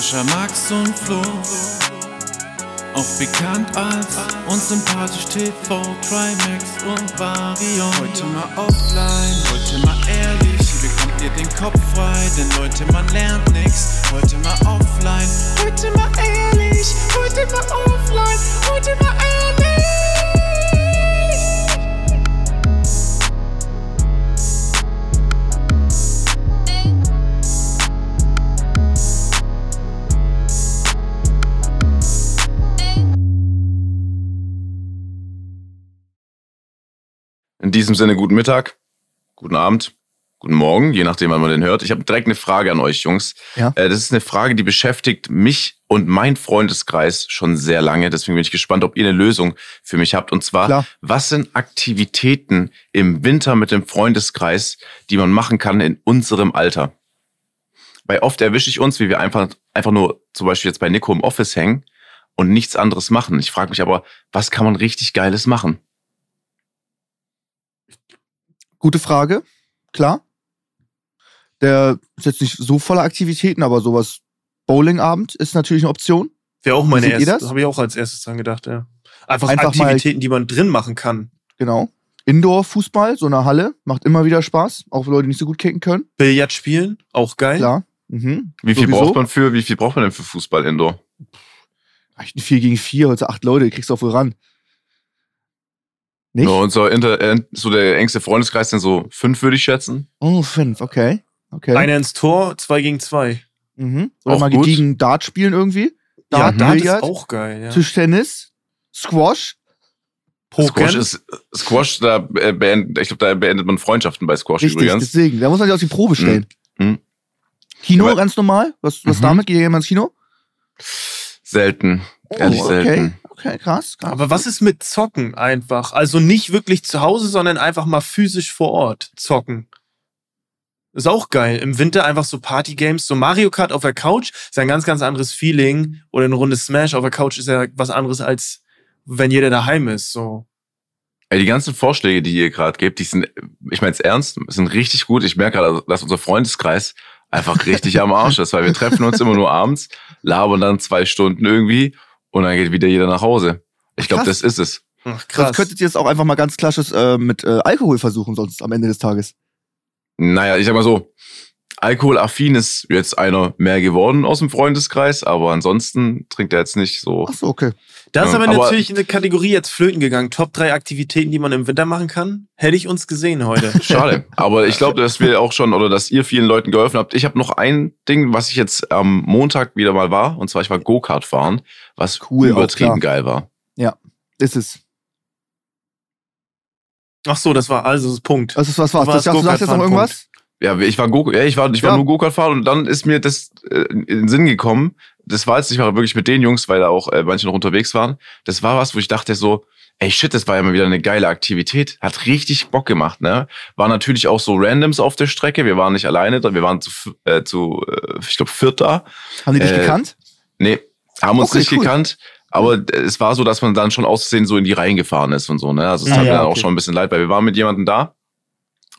Sascha, Max und Flo. Auch bekannt als unsympathisch TV, Trimax und Varion. Heute mal offline, heute mal ehrlich. Hier bekommt ihr den Kopf frei, denn Leute, man lernt nix. Heute mal offline, heute mal ehrlich. Heute mal offline, heute mal ehrlich. In diesem Sinne, guten Mittag, guten Abend, guten Morgen, je nachdem, wann man den hört. Ich habe direkt eine Frage an euch, Jungs. Ja. Äh, das ist eine Frage, die beschäftigt mich und mein Freundeskreis schon sehr lange. Deswegen bin ich gespannt, ob ihr eine Lösung für mich habt. Und zwar, Klar. was sind Aktivitäten im Winter mit dem Freundeskreis, die man machen kann in unserem Alter? Weil oft erwische ich uns, wie wir einfach, einfach nur zum Beispiel jetzt bei Nico im Office hängen und nichts anderes machen. Ich frage mich aber, was kann man richtig Geiles machen? Gute Frage, klar. Der ist jetzt nicht so voller Aktivitäten, aber sowas Bowlingabend ist natürlich eine Option. Wäre auch meine erste. das? Das habe ich auch als erstes dran gedacht, ja. Einfach, Einfach mal- Aktivitäten, die man drin machen kann. Genau. Indoor-Fußball, so eine Halle, macht immer wieder Spaß, auch für Leute, die nicht so gut kicken können. Billard spielen, auch geil. Klar. Mhm. Wie viel Sowieso. braucht man für, wie viel braucht man denn für Fußball Indoor? Echt ein 4 gegen 4, heute acht Leute, kriegst du auch wohl ran. Nicht? So, unser Inter, äh, so der engste Freundeskreis sind so fünf, würde ich schätzen. Oh, fünf, okay. Okay. Einer ins Tor, zwei gegen zwei. Mhm. Oder Auch mal gut. gediegen Dart spielen irgendwie. Ja, Dart, da ist auch geil, ja. Tischtennis, Squash. Squash Pokern. ist, Squash, da äh, beendet, ich glaube, da beendet man Freundschaften bei Squash Richtig, übrigens. deswegen. Da muss man sich auf die Probe stellen. Mhm. Kino, Aber- ganz normal. Was, was Mhm. damit? Geht jemand ins Kino? Selten. Ehrlich Oh, okay. selten. Okay, krass. krass. Aber was ist mit Zocken einfach? Also nicht wirklich zu Hause, sondern einfach mal physisch vor Ort zocken. Ist auch geil. Im Winter einfach so Partygames, so Mario Kart auf der Couch ist ein ganz, ganz anderes Feeling. Oder eine Runde Smash auf der Couch ist ja was anderes als wenn jeder daheim ist. So. Ey, die ganzen Vorschläge, die ihr gerade gebt, die sind, ich meine es ernst, sind richtig gut. Ich merke gerade, dass unser Freundeskreis einfach richtig am Arsch ist, weil wir treffen uns immer nur abends, labern dann zwei Stunden irgendwie und dann geht wieder jeder nach Hause. Ich glaube, Krass. das ist es. Ach, Das könntet ihr jetzt auch einfach mal ganz klassisch äh, mit äh, Alkohol versuchen, sonst am Ende des Tages. Naja, ich sag mal so, alkoholaffin ist jetzt einer mehr geworden aus dem Freundeskreis, aber ansonsten trinkt er jetzt nicht so. Ach so, okay. Da ist Ja, aber, aber- natürlich eine Kategorie jetzt flöten gegangen. Top drei Aktivitäten, die man im Winter machen kann. Hätte ich uns gesehen heute. Schade. Aber ich glaube, dass wir auch schon oder dass ihr vielen Leuten geholfen habt. Ich habe noch ein Ding, was ich jetzt am Montag wieder mal war. Und zwar, ich war Go-Kart fahren, was Cool, übertrieben geil war. Ist es. Ach so, das war also das Punkt. Was ist was war's? War Das, das du sagst jetzt noch irgendwas? Ja, ich war Go, ja, ich war, ich war Ja. nur Go-Kart fahren und dann ist mir das äh, in den Sinn gekommen. Das war jetzt nicht mal wirklich mit den Jungs, weil da auch äh, manche noch unterwegs waren. Das war was, wo ich dachte so, ey shit, das war ja mal wieder eine geile Aktivität. Hat richtig Bock gemacht, ne? War natürlich auch so Randoms auf der Strecke. Wir waren nicht alleine da, wir waren zu, äh, zu äh, ich glaube, viert da. Haben die dich Äh, gekannt? Nee, haben uns Okay, nicht cool. gekannt. Aber es war so, dass man dann schon auszusehen so in die Reihen gefahren ist und so, ne? Also es Ah, mir ja, dann auch okay. schon ein bisschen leid, weil wir waren mit jemandem da.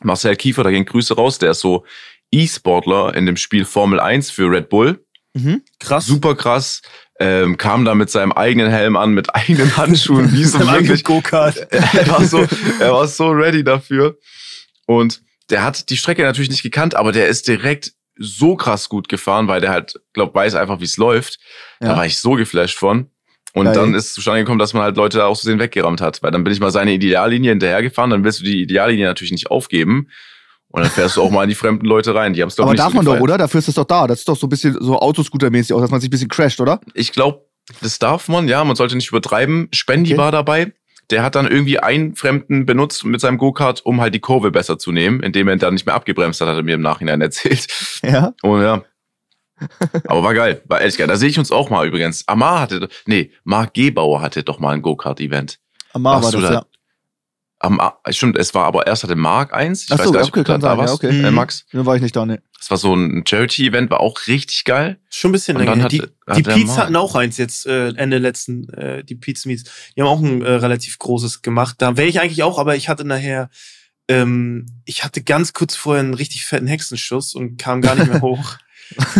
Marcel Kiefer, da gehen Grüße raus, der ist so E-Sportler in dem Spiel Formel 1 für Red Bull. Mhm. Krass. Super krass. Ähm, kam da mit seinem eigenen Helm an, mit eigenen Handschuhen, wie so wirklich. Go-Kart. er, war so, er war so ready dafür. Und der hat die Strecke natürlich nicht gekannt, aber der ist direkt so krass gut gefahren, weil der halt, glaub, weiß einfach, wie es läuft. Da Ja. war ich so geflasht von. Und Geil. dann ist zustande gekommen, dass man halt Leute da aus Versehen weggerammt hat. Weil dann bin ich mal seine Ideallinie hinterhergefahren, dann willst du die Ideallinie natürlich nicht aufgeben. Und dann fährst du auch mal in die fremden Leute rein. Die haben es doch Aber nicht darf so man doch, gefeiert. oder? Dafür ist das doch da. Das ist doch so ein bisschen so Autoscooter-mäßig auch, dass man sich ein bisschen crasht, oder? Ich glaube, das darf man, ja, man sollte nicht übertreiben. Spendi Okay. war dabei. Der hat dann irgendwie einen Fremden benutzt mit seinem Go-Kart, um halt die Kurve besser zu nehmen, indem er dann nicht mehr abgebremst hat, hat er mir im Nachhinein erzählt. Ja. Oh ja. Aber war geil, war ehrlich geil. Da sehe ich uns auch mal übrigens. Amar hatte, nee, Marc Gebauer hatte doch mal ein Go-Kart-Event. Amar war Warst du das, da? ja. Am, stimmt, es war aber erst hatte Marc eins. Ich Ach weiß so, gar nicht, okay, ob du da sein, ja, warst, okay. äh, Mhm. Max. Dann war ich nicht da, ne. Das war so ein Charity-Event, war auch richtig geil. Schon ein bisschen länger. hatte- die die er Peets mal- hatten auch eins jetzt äh, Ende letzten, äh, die Peets Meets. Die haben auch ein äh, relativ großes gemacht. Da wäre ich eigentlich auch, aber ich hatte nachher, ähm, ich hatte ganz kurz vorher einen richtig fetten Hexenschuss und kam gar nicht mehr hoch.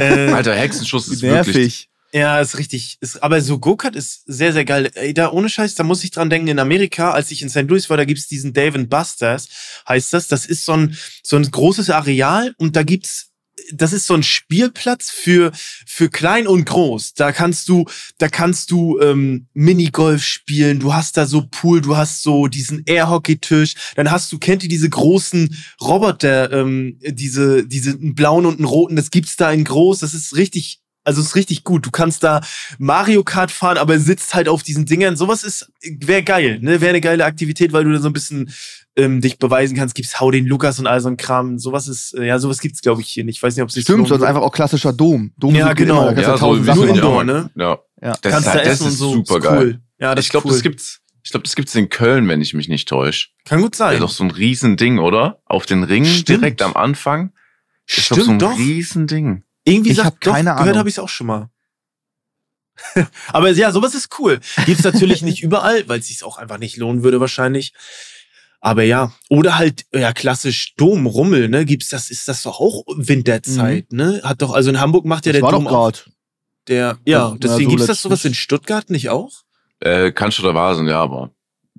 Äh, Alter, Hexenschuss ist wirklich. Ja, ist richtig. Ist, aber so Go-Kart ist sehr, sehr geil. Ey, da ohne Scheiß, da muss ich dran denken, in Amerika, als ich in St. Louis war, da gibt's diesen Dave Busters, heißt das. Das ist so ein, so ein großes Areal und da gibt's das ist so ein Spielplatz für für klein und groß. Da kannst du da kannst du ähm, Minigolf spielen. Du hast da so Pool. Du hast so diesen Airhockey-Tisch. Dann hast du kennt ihr diese großen Roboter, ähm, diese diese blauen und roten. Das gibt's da in groß. Das ist richtig also ist richtig gut. Du kannst da Mario Kart fahren, aber sitzt halt auf diesen Dingern. Sowas ist wäre geil, ne? Wäre eine geile Aktivität, weil du da so ein bisschen ähm, dich beweisen kannst. Gibt's Hau den Lukas und all so ein Kram. Sowas ist äh, ja sowas gibt's glaube ich hier nicht. Ich weiß nicht, ob es Stimmt, sonst einfach auch klassischer Dom. Dom Ja, genau. Immer, da kannst du Ja, so tausend wie Sachen nur so. Indoor, ja, ne? Ja. Ja. Das, kannst ist, da das essen und ist so. super ist geil. cool. Ja, das Ich glaube, ist cool. das gibt's. Ich glaube, das gibt's in Köln, wenn ich mich nicht täusche. Kann gut Ja, sein. doch so ein Riesending, oder? Auf den Ringen Stimmt. direkt am Anfang. Ist doch so ein Stimmt doch. Riesending. Irgendwie Ich sagt hab doch, keine gehört Ahnung. habe ich es auch schon mal. Aber ja, sowas ist cool. Gibt's natürlich nicht überall, weil es sich auch einfach nicht lohnen würde wahrscheinlich. Aber ja, oder halt ja klassisch Dom Rummel, ne? Gibt's das ist das doch auch Winterzeit, ne? Hat doch also in Hamburg macht ja Das der war Dom doch auch gerade. der ja, Ja, deswegen so gibt's das sowas in Stuttgart nicht auch? Äh, kannst du da wahr ja, aber.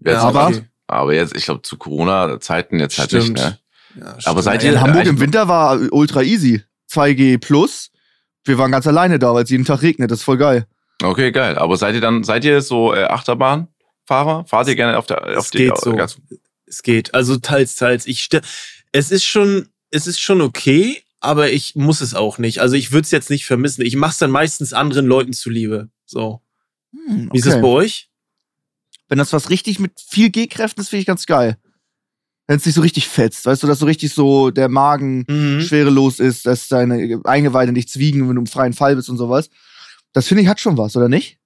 Jetzt Ja, aber- aber, aber jetzt, ich glaube, zu Corona-Zeiten jetzt halt nicht, Stimmt. ne? Ja, Aber stimmt. seid In ihr- Hamburg äh, im Winter war ultra easy. 2G plus. Wir waren ganz alleine da, weil es jeden Tag regnet. Das ist voll geil. Okay, geil. Aber seid ihr dann, seid ihr so äh, Achterbahnfahrer? Fahrt ihr gerne auf der auf Es die geht so. ganz- Es geht. Also teils, teils. Ich es ist schon, es ist schon okay, aber ich muss es auch nicht. Also ich würde es jetzt nicht vermissen. Ich mache es dann meistens anderen Leuten zuliebe. So. Hm, Wie ist das bei euch? Wenn das was richtig mit viel G-Kräften ist, finde ich ganz geil. Wenn es nicht so richtig fetzt, weißt du, dass so richtig so der Magen Mhm. schwerelos ist, dass deine Eingeweide nicht zwiegen, wenn du im freien Fall bist und sowas. Das finde ich hat schon was, oder nicht?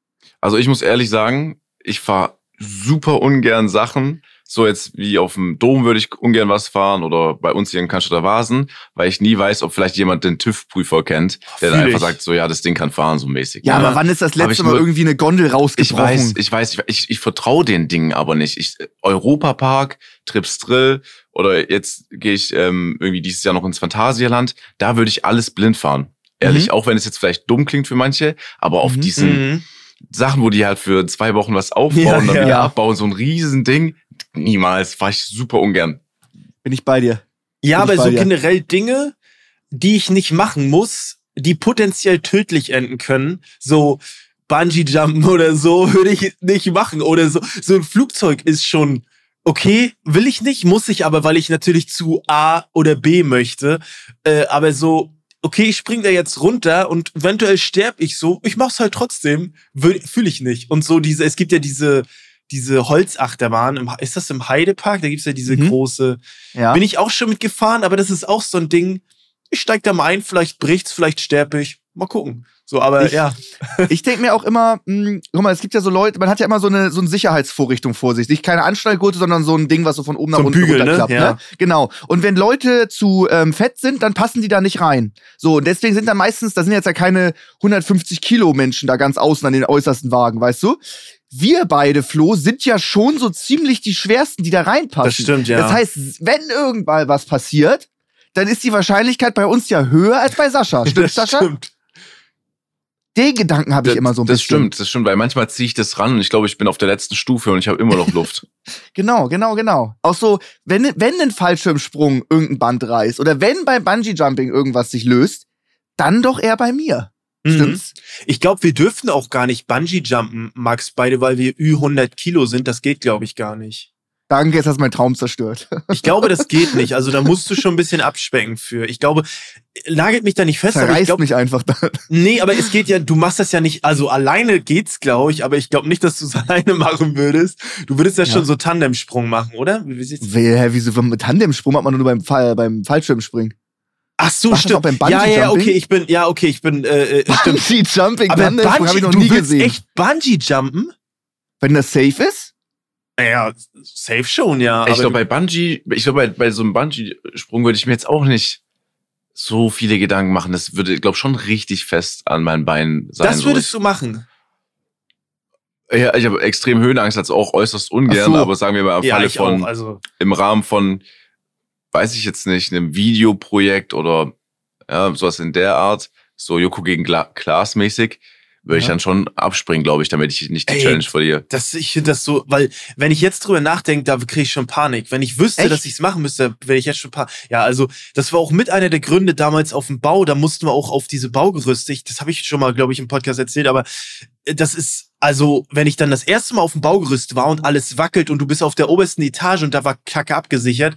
Also ich muss ehrlich sagen, ich fahre super ungern Sachen. So jetzt wie auf dem Dom würde ich ungern was fahren oder bei uns hier in Cannstatter Vasen, weil ich nie weiß, ob vielleicht jemand den TÜV-Prüfer kennt, der dann einfach ich. sagt, so ja, das Ding kann fahren, so mäßig. Ja, ne? aber wann ist das ich letzte Mal nur- irgendwie eine Gondel Ich rausgebrochen? weiß, ich weiß, ich, ich, ich vertraue den Dingen aber nicht. Ich, Europapark, Trips Drill oder jetzt gehe ich ähm, irgendwie dieses Jahr noch ins Phantasialand. Da würde ich alles blind fahren. Ehrlich, Mhm. auch wenn es jetzt vielleicht dumm klingt für manche, aber auf Mhm. diesen Mhm. Sachen, wo die halt für zwei Wochen was aufbauen Ja, und dann ja. wieder abbauen, so ein Riesending, niemals, fahr ich super ungern. Bin ich bei dir. Ja, Bin aber ich bei so dir. generell Dinge, die ich nicht machen muss, die potenziell tödlich enden können, so Bungee-Jumpen oder so, würde ich nicht machen. Oder so, so ein Flugzeug ist schon okay, will ich nicht, muss ich aber, weil ich natürlich zu A oder B möchte. Äh, aber so, okay, ich spring da jetzt runter und eventuell sterb ich so, ich mach's halt trotzdem, fühle ich nicht. Und so diese, es gibt ja diese, diese Holzachterbahn, im, ist das im Heidepark? Da gibt's ja diese Mhm. große, Ja. bin ich auch schon mitgefahren, aber das ist auch so ein Ding. Ich steig da mal ein, vielleicht bricht's, vielleicht sterb ich. Mal gucken. So, aber Ich- ja. Ich denke mir auch immer, mh, guck mal, es gibt ja so Leute, man hat ja immer so eine, so eine Sicherheitsvorrichtung vor sich. Nicht keine Anschnallgurte, sondern so ein Ding, was so von oben nach So ein unten Bügel, ne? runterklappt. Ja. Ne? Genau. Und wenn Leute zu ähm, fett sind, dann passen die da nicht rein. So, und deswegen sind da meistens, da sind jetzt ja keine 150 Kilo Menschen da ganz außen an den äußersten Wagen, weißt du? Wir beide, Flo, sind ja schon so ziemlich die schwersten, die da reinpassen. Das stimmt, ja. Das heißt, wenn irgendwann was passiert, dann ist die Wahrscheinlichkeit bei uns ja höher als bei Sascha. Stimmt, das Sascha? stimmt. Den Gedanken habe ich immer so ein das bisschen. stimmt, das stimmt, weil manchmal ziehe ich das ran und ich glaube, ich bin auf der letzten Stufe und ich habe immer noch Luft. Genau, genau, genau. Auch so, wenn, wenn ein Fallschirmsprung irgendein Band reißt oder wenn beim Bungee-Jumping irgendwas sich löst, dann doch eher bei mir. Mhm. Stimmt's? Ich glaube, wir dürften auch gar nicht Bungee-Jumpen, Max, beide, weil wir Ü100 Kilo sind. Das geht, glaube ich, gar nicht. Danke, jetzt hast du meinen Traum zerstört. Ich glaube, das geht nicht. Also da musst du schon ein bisschen abspecken für. Ich glaube, nagelt mich da nicht fest, aber ich Zerreißt glaube, mich einfach dann. nee, aber es geht ja, du machst das ja nicht, also alleine geht's, glaube ich, aber ich glaube nicht, dass du es alleine machen würdest. Du würdest ja, Ja. schon so Tandemsprung machen, oder? Wie, wie Hä, wieso mit Tandemsprung hat man nur beim, Fall, beim Fallschirmspringen? Ach so, auch stimmt. beim ja, ja, okay, ich bin, ja, okay, ich bin, äh, äh, stimmt. Bungee-Jumping, Aber Tandemsprung habe ich noch Bungee, nie du willst gesehen. echt Bungee-Jumpen? Wenn das safe ist? Ja, safe schon, ja. ich glaube, bei Bungee, ich glaube, bei, bei so einem Bungee-Sprung würde ich mir jetzt auch nicht so viele Gedanken machen. Das würde, glaube schon richtig fest an meinen Beinen sein. das so. würdest du machen. Ja, ich habe extrem Höhenangst, also auch äußerst ungern, so. aber sagen wir mal im Ja, Falle von, auch. Also, im Rahmen von, weiß ich jetzt nicht, einem Videoprojekt oder ja, sowas in der Art, so Joko gegen Gla Klaas mäßig, würde ich Ja. dann schon abspringen, glaube ich, damit ich nicht die Ey, Challenge verliere. Das, ich finde das so, weil, wenn ich jetzt drüber nachdenke, da kriege ich schon Panik. Wenn ich wüsste, Echt? dass ich es machen müsste, wäre ich jetzt schon Panik. Ja, also, das war auch mit einer der Gründe damals auf dem Bau. Da mussten wir auch auf diese Baugerüste. Ich, das habe ich schon mal, glaube ich, im Podcast erzählt, aber äh, das ist, also, wenn ich dann das erste Mal auf dem Baugerüst war und alles wackelt und du bist auf der obersten Etage und da war Kacke abgesichert,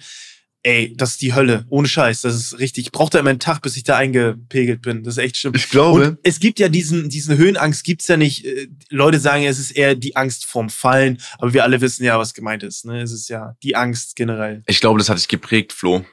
ey, das ist die Hölle. Ohne Scheiß. Das ist richtig. Ich brauchte immer einen Tag, bis ich da eingepegelt bin. Das ist echt schlimm. Ich glaube, Und es gibt ja diesen, diesen Höhenangst gibt's ja nicht. Äh, Leute sagen, es ist eher die Angst vorm Fallen, aber wir alle wissen ja, was gemeint ist. Ne? Es ist ja die Angst generell. ich glaube, das hat dich geprägt, Flo.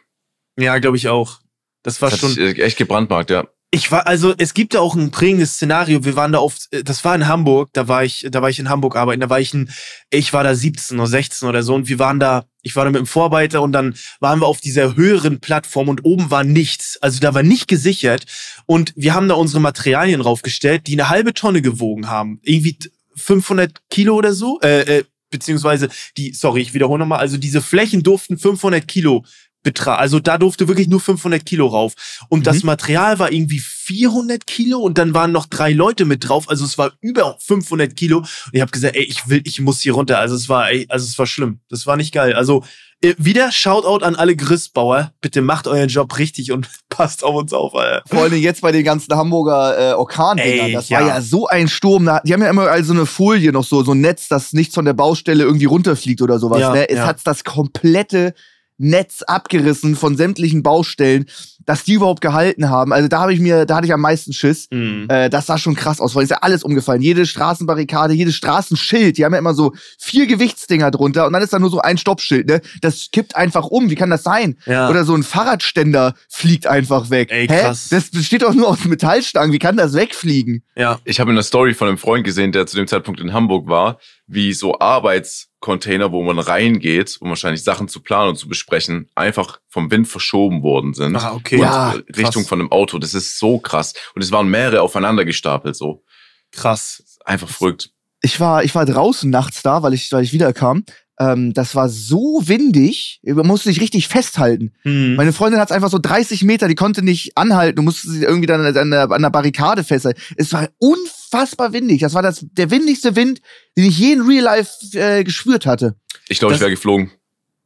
Ja, glaube ich auch. Das war Das schon. dich äh, echt gebrandmarkt, ja. Ich war, also es gibt ja auch ein prägendes Szenario. Wir waren da oft, äh, das war in Hamburg, da war ich, da war ich in Hamburg arbeiten, da war ich ein, ich war da 17 oder 16 oder so und wir waren da, ich war da mit dem Vorarbeiter und dann waren wir auf dieser höheren Plattform und oben war nichts. Also da war nicht gesichert und wir haben da unsere Materialien raufgestellt, die eine halbe Tonne gewogen haben. Irgendwie 500 Kilo oder so, äh, äh, beziehungsweise die, sorry, ich wiederhole nochmal, also diese Flächen durften 500 Kilo betragen. Also da durfte wirklich nur 500 Kilo rauf. Und das Material war irgendwie 400 Kilo und dann waren noch drei Leute mit drauf. Also es war über 500 Kilo. Und ich habe gesagt, ey, ich will, ich muss hier runter. Also es war, ey, also es war schlimm. Das war nicht geil. Also äh, wieder Shoutout an alle Gerüstbauer. Bitte macht euren Job richtig und passt auf uns auf, Alter. Vor allem jetzt bei den ganzen Hamburger äh, Orkandingern. Das ja. war ja so ein Sturm. Die haben ja immer also eine Folie noch so, so ein Netz, dass nichts von der Baustelle irgendwie runterfliegt oder sowas. Ja, ne? Es ja. hat das komplette Netz abgerissen von sämtlichen Baustellen, dass die überhaupt gehalten haben. Also da habe ich mir, da hatte ich am meisten Schiss. Mhm. Äh, das sah schon krass aus, weil ist ja alles umgefallen. Jede Straßenbarrikade, jedes Straßenschild, die haben ja immer so vier Gewichtsdinger drunter und dann ist da nur so ein Stoppschild, ne? Das kippt einfach um. Wie kann das sein? Ja. Oder so ein Fahrradständer fliegt einfach weg. Ey, Hä? krass. Das besteht doch nur aus Metallstangen. Wie kann das wegfliegen? ja. Ich habe in der Story von einem Freund gesehen, der zu dem Zeitpunkt in Hamburg war, wie so Arbeitscontainer, wo man reingeht, um wahrscheinlich Sachen zu planen und zu besprechen, einfach vom Wind verschoben worden sind. Ah, okay. Ja, äh, Richtung krass. von einem Auto. Das ist so krass. Und es waren mehrere aufeinander gestapelt, so. Krass. Einfach verrückt. Ich war, ich war draußen nachts da, weil ich, weil ich wiederkam. Ähm, das war so windig, man musste sich richtig festhalten. Mhm. Meine Freundin hat einfach so 30 Meter, die konnte nicht anhalten und musste sich irgendwie dann an der, an der Barrikade festhalten. Es war unfassbar windig. Das war das, der windigste Wind, den ich je in Real Life äh, gespürt hatte. Ich glaube, ich wäre geflogen.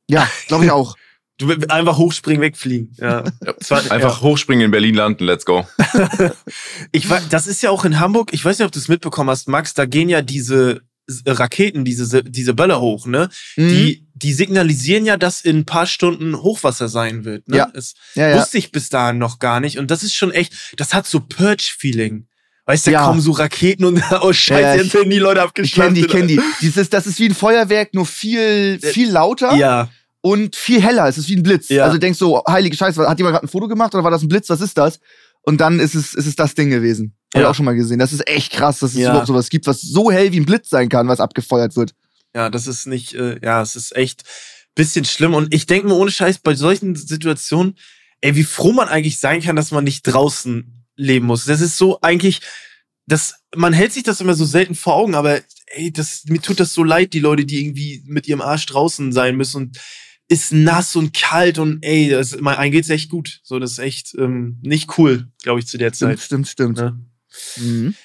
Ja, glaube ich auch. Du willst einfach hochspringen, wegfliegen. Ja. War- Einfach hochspringen in Berlin landen, let's go. Ich war, das ist ja auch in Hamburg, ich weiß nicht, ob du es mitbekommen hast, Max, da gehen ja diese S- Raketen, diese, diese Böller hoch, ne? Mhm. Die, die signalisieren ja, dass in ein paar Stunden Hochwasser sein wird, ne? Ja. Das ja, ja. wusste ich bis dahin noch gar nicht. Und das ist schon echt, das hat so Purge-Feeling. Weißt du, da Ja. kommen so Raketen und, oh Scheiße, Ja, jetzt werden die Leute Ich kenne abgeschlachtet. die, ich kenne die. Dieses, das ist wie ein Feuerwerk, nur viel, viel lauter Ja, und viel heller. Es ist wie ein Blitz. Ja. Also du denkst so, heilige Scheiße, hat jemand gerade ein Foto gemacht oder war das ein Blitz? Was ist das? Und dann ist es, ist es das Ding gewesen. Hab ich Ja. auch schon mal gesehen. Das ist echt krass, dass es Ja. überhaupt sowas gibt, was so hell wie ein Blitz sein kann, was abgefeuert wird. ja, das ist nicht, äh, ja, es ist echt bisschen schlimm. Und ich denke mir ohne Scheiß, bei solchen Situationen, ey, wie froh man eigentlich sein kann, dass man nicht draußen leben muss. Das ist so eigentlich, das, man hält sich das immer so selten vor Augen, aber ey, das, mir tut das so leid, die Leute, die irgendwie mit ihrem Arsch draußen sein müssen und ist nass und kalt und ey, das, mein, einem geht's echt gut. So, das ist echt ähm, nicht cool, glaube ich, zu der Stimmt, Zeit. stimmt, stimmt. Ne? Mhm.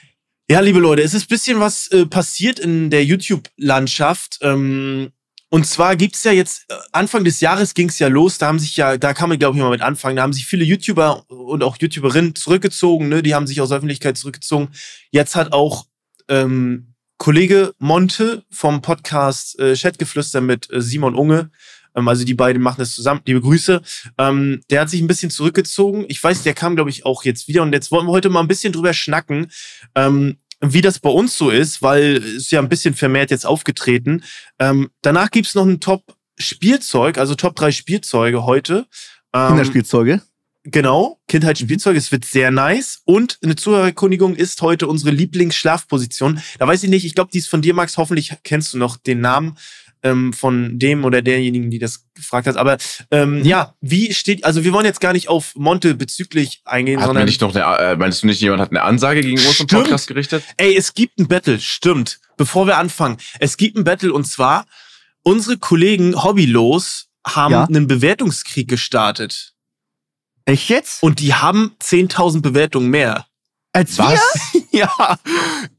Ja, liebe Leute, es ist bisschen was äh, passiert in der YouTube-Landschaft. Ähm, und zwar gibt's ja jetzt, äh, Anfang des Jahres ging's ja los, da haben sich ja, da kann man glaube ich mal mit anfangen, da haben sich viele YouTuber und auch YouTuberinnen zurückgezogen, ne? die haben sich aus der Öffentlichkeit zurückgezogen. Jetzt hat auch ähm, Kollege Monte vom Podcast äh, Chatgeflüster mit äh, Simon Unge, ähm, also die beiden machen das zusammen, liebe Grüße, ähm, der hat sich ein bisschen zurückgezogen. Ich weiß, der kam glaube ich auch jetzt wieder und jetzt wollen wir heute mal ein bisschen drüber schnacken, ähm, wie das bei uns so ist, weil es ja ein bisschen vermehrt jetzt aufgetreten. Ähm, danach gibt's noch ein Top-Spielzeug, also Top 3 Spielzeuge heute. Ähm, Kinderspielzeuge. Genau, Kindheitsspielzeug, es wird sehr nice. Und eine Zuhörerkundigung ist heute unsere Lieblingsschlafposition. Da weiß ich nicht, ich glaube, die ist von dir, Max. Hoffentlich kennst du noch den Namen ähm, von dem oder derjenigen, die das gefragt hat. Aber ähm, Mhm. ja, wie steht, also wir wollen jetzt gar nicht auf Monte bezüglich eingehen, Hat sondern nicht noch eine, äh, meinst du nicht, jemand hat eine Ansage gegen uns im. Podcast gerichtet? Ey, es gibt ein Battle, stimmt. Bevor wir anfangen, es gibt ein Battle und zwar unsere Kollegen Hobbylos haben Ja. einen Bewertungskrieg gestartet Echt jetzt? und die haben 10.000 Bewertungen mehr. Als Was? ja,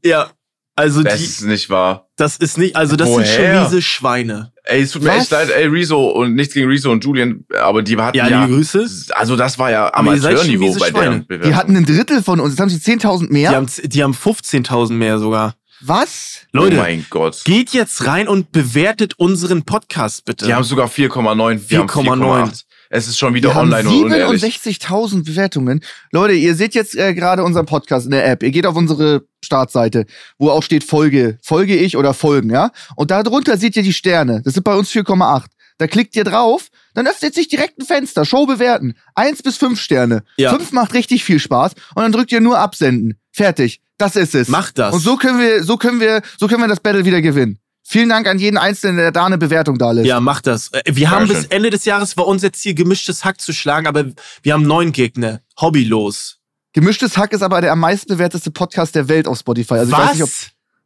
ja. Also Das die, ist nicht wahr. das ist nicht, also das sind Woher? schon miese Schweine. Ey, es tut mir Was? echt leid, ey, Rezo und nichts gegen Rezo und Julian, aber die hatten Ja, ja, Grüße. also das war ja Aber ihr seid schon Amateurniveau miese bei Schweine. deren Bewertung. Die hatten ein Drittel von uns. Jetzt haben sie 10.000 mehr. Die haben, die haben 15.000 mehr sogar. Was? Leute, oh mein Gott. geht jetzt rein und bewertet unseren Podcast bitte. Die haben sogar 4,9. Wir haben 4,9. 4,8. Es ist schon wieder Wir haben online unehrlich. 67.000 Bewertungen. Leute, ihr seht jetzt äh, gerade unseren Podcast in der App. Ihr geht auf unsere Startseite, wo auch steht Folge. Folge ich oder Folgen, ja? Und da drunter seht ihr die Sterne. Das sind bei uns 4,8. Da klickt ihr drauf, dann öffnet sich direkt ein Fenster. Show bewerten. Eins bis fünf Sterne. Ja. Fünf macht richtig viel Spaß. Und dann drückt ihr nur absenden. Fertig. Das ist es. Macht das. Und so können wir, so können wir, so können wir das Battle wieder gewinnen. Vielen Dank an jeden Einzelnen, der da eine Bewertung da lässt. Ja, macht das. Äh, Wir haben bis Ende des Jahres war uns jetzt hier gemischtes Hack zu schlagen, aber wir haben neun Gegner. Hobbylos. Gemischtes Hack ist aber der am meisten bewerteste Podcast der Welt auf Spotify. Also ich weiß nicht, ob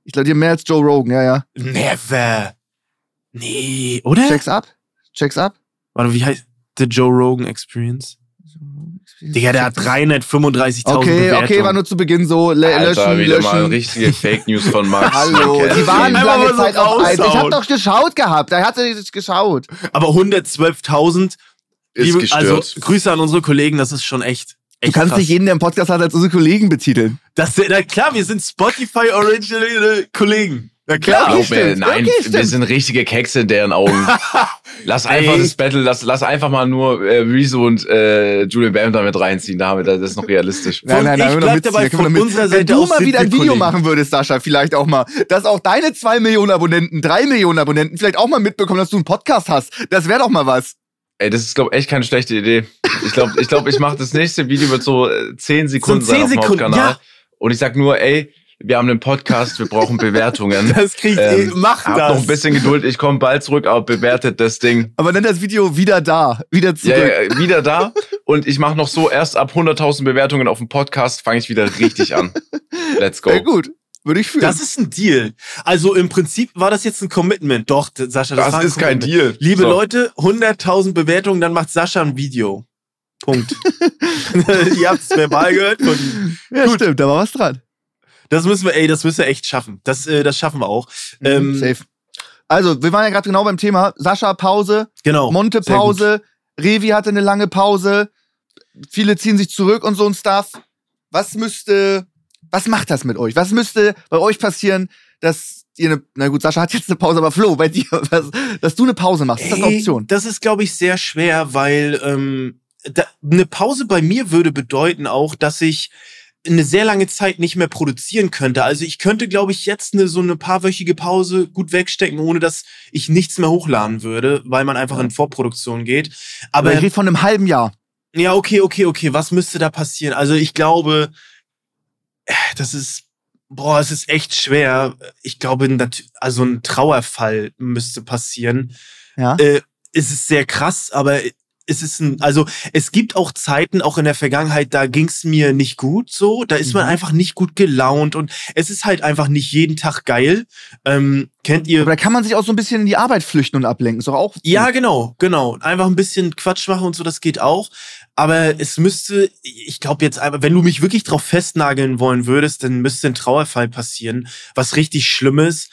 Ich glaube, die haben mehr als Joe Rogan, ja, ja. Never. Nee, oder? Checks ab. Checks ab. Warte, wie heißt The Joe Rogan Experience? Digga, der hat 335.000 Okay, Bewertungen. okay, war nur zu Beginn so. Le Alter, löschen, wieder mal löschen. richtige Fake News von Max. Hallo, die waren mal lange so Zeit auf eins. Ich hab doch geschaut gehabt. Da hat er nicht geschaut. Aber 112.000. ist gestört. Also Grüße an unsere Kollegen, das ist schon echt. Du echt kannst krass. nicht jeden, der einen Podcast hat, als unsere Kollegen betiteln. Das, na klar, wir sind Spotify Original Kollegen. Na Ja, klar. okay, Glaub mir, stimmt. nein, Okay, wir sind richtige Kekse in deren Augen. lass einfach Ey. das Battle, lass, lass einfach mal nur äh, Rezo und äh, Julian Bam damit reinziehen. Damit, das ist noch realistisch. Nein, nein, nein, ich wir bleib dabei, von unserer Wenn Seite du aus mal wieder ein Video Kollegen. machen würdest, Sascha, vielleicht auch mal, dass auch deine zwei Millionen Abonnenten, drei Millionen Abonnenten vielleicht auch mal mitbekommen, dass du einen Podcast hast. Das wäre doch mal was. Ey, das ist, glaube echt keine schlechte Idee. Ich glaube, ich, glaub, ich mache das nächste Video mit so äh, 10 Sekunden So 10 sein auf dem Sekunden, Hauptkanal. ja. Und ich sag nur, ey, wir haben einen Podcast, wir brauchen Bewertungen. Das kriegt Ähm, eh, mach Habt das. noch ein bisschen Geduld, ich komme bald zurück, aber bewertet das Ding. Aber dann das Video wieder da, wieder zurück. Ja, ja, wieder da. Und ich mache noch so, erst ab 100.000 Bewertungen auf dem Podcast fange ich wieder richtig an. Let's go. Ja, gut. Würde ich fühlen. Das ist ein Deal. Also im Prinzip war das jetzt ein Commitment. Doch, Sascha, das, Das war ein ist kein. Deal. Liebe So. Leute, 100.000 Bewertungen, dann macht Sascha ein Video. Punkt. Ihr habt es verbal gehört. ihm. ja, stimmt, da war was dran. Das müssen wir, ey, das müssen wir echt schaffen. Das, äh, das schaffen wir auch. Ähm, Safe. Also, wir waren ja gerade genau beim Thema. Sascha Pause, Genau. Monte. Pause, Revi hatte eine lange Pause. Viele ziehen sich zurück und so ein Stuff. Was müsste, was macht das mit euch? Was müsste bei euch passieren, dass ihr eine, na gut, Sascha hat jetzt eine Pause, aber Flo, bei dir, was, dass du eine Pause machst? Ist das eine Option? Das ist, glaube ich, sehr schwer, weil ähm, da, eine Pause bei mir würde bedeuten auch, dass ich eine sehr lange Zeit nicht mehr produzieren könnte. Also ich könnte, glaube ich, jetzt eine so eine paarwöchige Pause gut wegstecken, ohne dass ich nichts mehr hochladen würde, weil man einfach in Vorproduktion geht. Aber ich rede von einem halben Jahr. ja, okay, okay, okay. Was müsste da passieren? Also ich glaube, äh, das ist, boah, es ist echt schwer. Ich glaube, also ein Trauerfall müsste passieren. Ja. Äh, es ist sehr krass, aber es ist ein, also es gibt auch Zeiten, auch in der Vergangenheit, da ging es mir nicht gut so. Da ist man Mhm. einfach nicht gut gelaunt und es ist halt einfach nicht jeden Tag geil. Ähm, kennt ihr? Aber da kann man sich auch so ein bisschen in die Arbeit flüchten und ablenken. Ist doch auch. Ja, genau, genau. Einfach ein bisschen Quatsch machen und so, das geht auch. Aber es müsste, ich glaube jetzt einfach, wenn du mich wirklich drauf festnageln wollen würdest, dann müsste ein Trauerfall passieren, was richtig Schlimmes.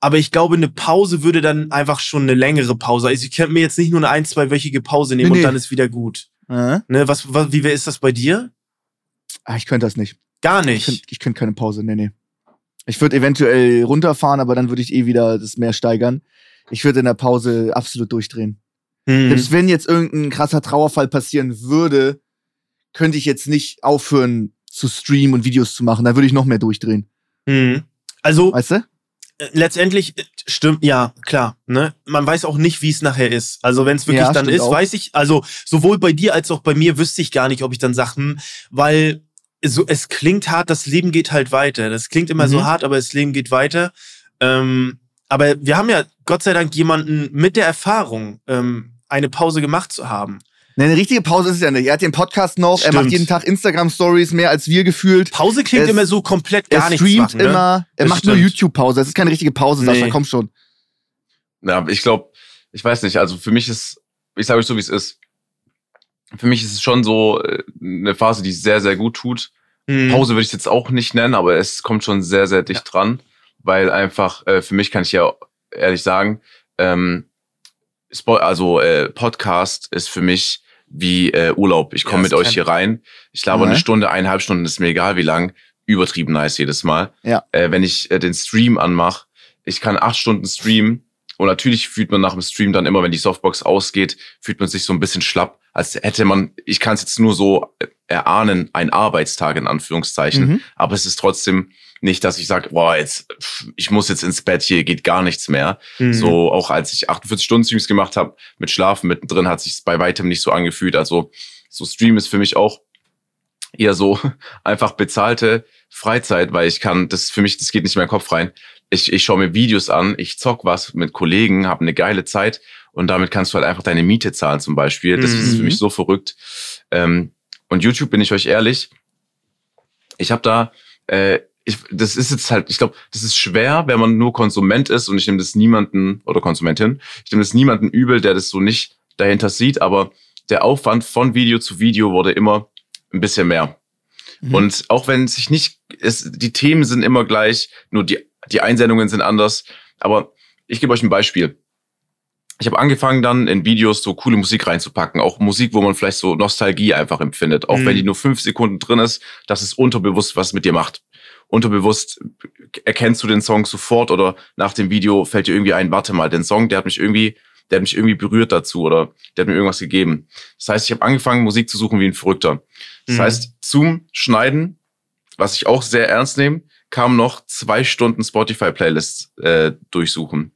Aber ich glaube, eine Pause würde dann einfach schon eine längere Pause. Also ich könnte mir jetzt nicht nur eine ein-, zweiwöchige Pause nehmen Nee, nee. und dann ist wieder gut. Äh? Ne, was, was, wie ist das bei dir? Ah, ich könnte das nicht. Gar Ich nicht. könnte ich könnt keine Pause, nee, nee. Ich würde eventuell runterfahren, aber dann würde ich eh wieder das mehr steigern. Ich würde in der Pause absolut durchdrehen. Hm. Selbst wenn jetzt irgendein krasser Trauerfall passieren würde, könnte ich jetzt nicht aufhören zu streamen und Videos zu machen. Da würde ich noch mehr durchdrehen. Hm. Also, Weißt du? Äh, letztendlich äh, stimmt, ja, klar. Ne? Man weiß auch nicht, wie es nachher ist. Also wenn es wirklich Ja, dann ist, auch. weiß ich, also sowohl bei dir als auch bei mir wüsste ich gar nicht, ob ich dann sag, hm, weil so, es klingt hart, das Leben geht halt weiter. Das klingt immer so Mhm. hart, aber das Leben geht weiter. Ähm, aber wir haben ja Gott sei Dank jemanden mit der Erfahrung, ähm, eine Pause gemacht zu haben. Nee, eine richtige Pause ist es ja nicht. Er hat den Podcast noch, er Stimmt. macht jeden Tag Instagram-Stories, mehr als wir gefühlt. Pause klingt Es- immer so komplett Er gar nichts streamt machen, ne? immer, er Das macht nur stimmt. YouTube-Pause. Das ist keine richtige Pause, Sascha, Nee. komm schon. Ja, ich glaube, ich weiß nicht, also für mich ist, ich sage euch so, wie es ist. Für mich ist es schon so äh, eine Phase, die sehr, sehr gut tut, Mhm. Pause würde ich jetzt auch nicht nennen, aber es kommt schon sehr, sehr dicht dran, weil einfach, äh, für mich kann ich ja ehrlich sagen, ähm, also äh, Podcast ist für mich wie äh, Urlaub. Ich komme Ja, mit euch hier rein. Ich glaube, Mhm. eine Stunde, eineinhalb Stunden ist mir egal, wie lang. Übertrieben nice jedes Mal. Ja. Äh, wenn ich äh, den Stream anmache, ich kann acht Stunden streamen und natürlich fühlt man nach dem Stream dann immer, wenn die Softbox ausgeht, fühlt man sich so ein bisschen schlapp, als hätte man, ich kann es jetzt nur so äh, erahnen, ein Arbeitstag in Anführungszeichen. Mhm. Aber es ist trotzdem nicht, dass ich sage, boah, jetzt, ich muss jetzt ins Bett, hier geht gar nichts mehr. Mhm. So, auch als ich 48 Stunden Streams gemacht habe, mit Schlafen mittendrin, hat sich bei weitem nicht so angefühlt. Also, so Stream ist für mich auch eher so einfach bezahlte Freizeit, weil ich kann, das für mich, das geht nicht mehr in den Kopf rein. Ich, ich schaue mir Videos an, ich zock was mit Kollegen, habe eine geile Zeit und damit kannst du halt einfach deine Miete zahlen zum Beispiel. Das ist für Mhm. mich so verrückt. Ähm, und YouTube, bin ich euch ehrlich, ich habe da, äh, ich, das ist jetzt halt, ich glaube, das ist schwer, wenn man nur Konsument ist und ich nehme das niemanden oder Konsumentin, ich nehme das niemanden übel, der das so nicht dahinter sieht, aber der Aufwand von Video zu Video wurde immer ein bisschen mehr. Mhm. Und auch wenn sich nicht, es, die Themen sind immer gleich, nur die, die Einsendungen sind anders. Aber ich gebe euch ein Beispiel. Ich habe angefangen dann in Videos so coole Musik reinzupacken, auch Musik, wo man vielleicht so Nostalgie einfach empfindet, auch Mhm. wenn die nur fünf Sekunden drin ist, dass es unterbewusst was mit dir macht. Unterbewusst erkennst du den Song sofort oder nach dem Video fällt dir irgendwie ein, warte mal, den Song, der hat mich irgendwie, der hat mich irgendwie berührt dazu oder der hat mir irgendwas gegeben. Das heißt, ich habe angefangen, Musik zu suchen wie ein Verrückter. Das Mhm. heißt, zum Schneiden, was ich auch sehr ernst nehme, kam noch zwei Stunden Spotify-Playlists äh, durchsuchen.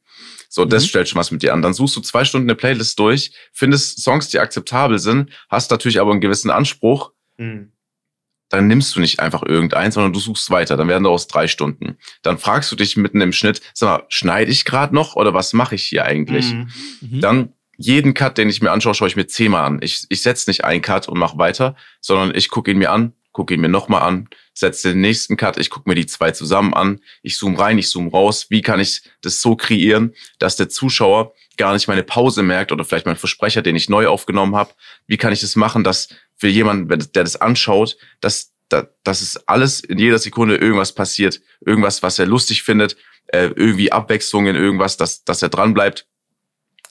So, das Mhm. stellt schon was mit dir an. Dann suchst du zwei Stunden eine Playlist durch, findest Songs, die akzeptabel sind, hast natürlich aber einen gewissen Anspruch, Mhm. Dann nimmst du nicht einfach irgendeins, sondern du suchst weiter. Dann werden daraus drei Stunden. Dann fragst du dich mitten im Schnitt, sag mal, schneide ich gerade noch oder was mache ich hier eigentlich? Mhm. Mhm. Dann jeden Cut, den ich mir anschaue, schaue ich mir zehnmal an. Ich, ich setze nicht einen Cut und mache weiter, sondern ich gucke ihn mir an, gucke ihn mir nochmal an, setze den nächsten Cut, ich gucke mir die zwei zusammen an, ich zoome rein, ich zoome raus. Wie kann ich das so kreieren, dass der Zuschauer gar nicht meine Pause merkt oder vielleicht mein Versprecher, den ich neu aufgenommen habe? Wie kann ich das machen, dass für jemanden, der das anschaut, dass, dass, es alles in jeder Sekunde irgendwas passiert, irgendwas, was er lustig findet, äh, irgendwie Abwechslung in irgendwas, dass, dass er dran bleibt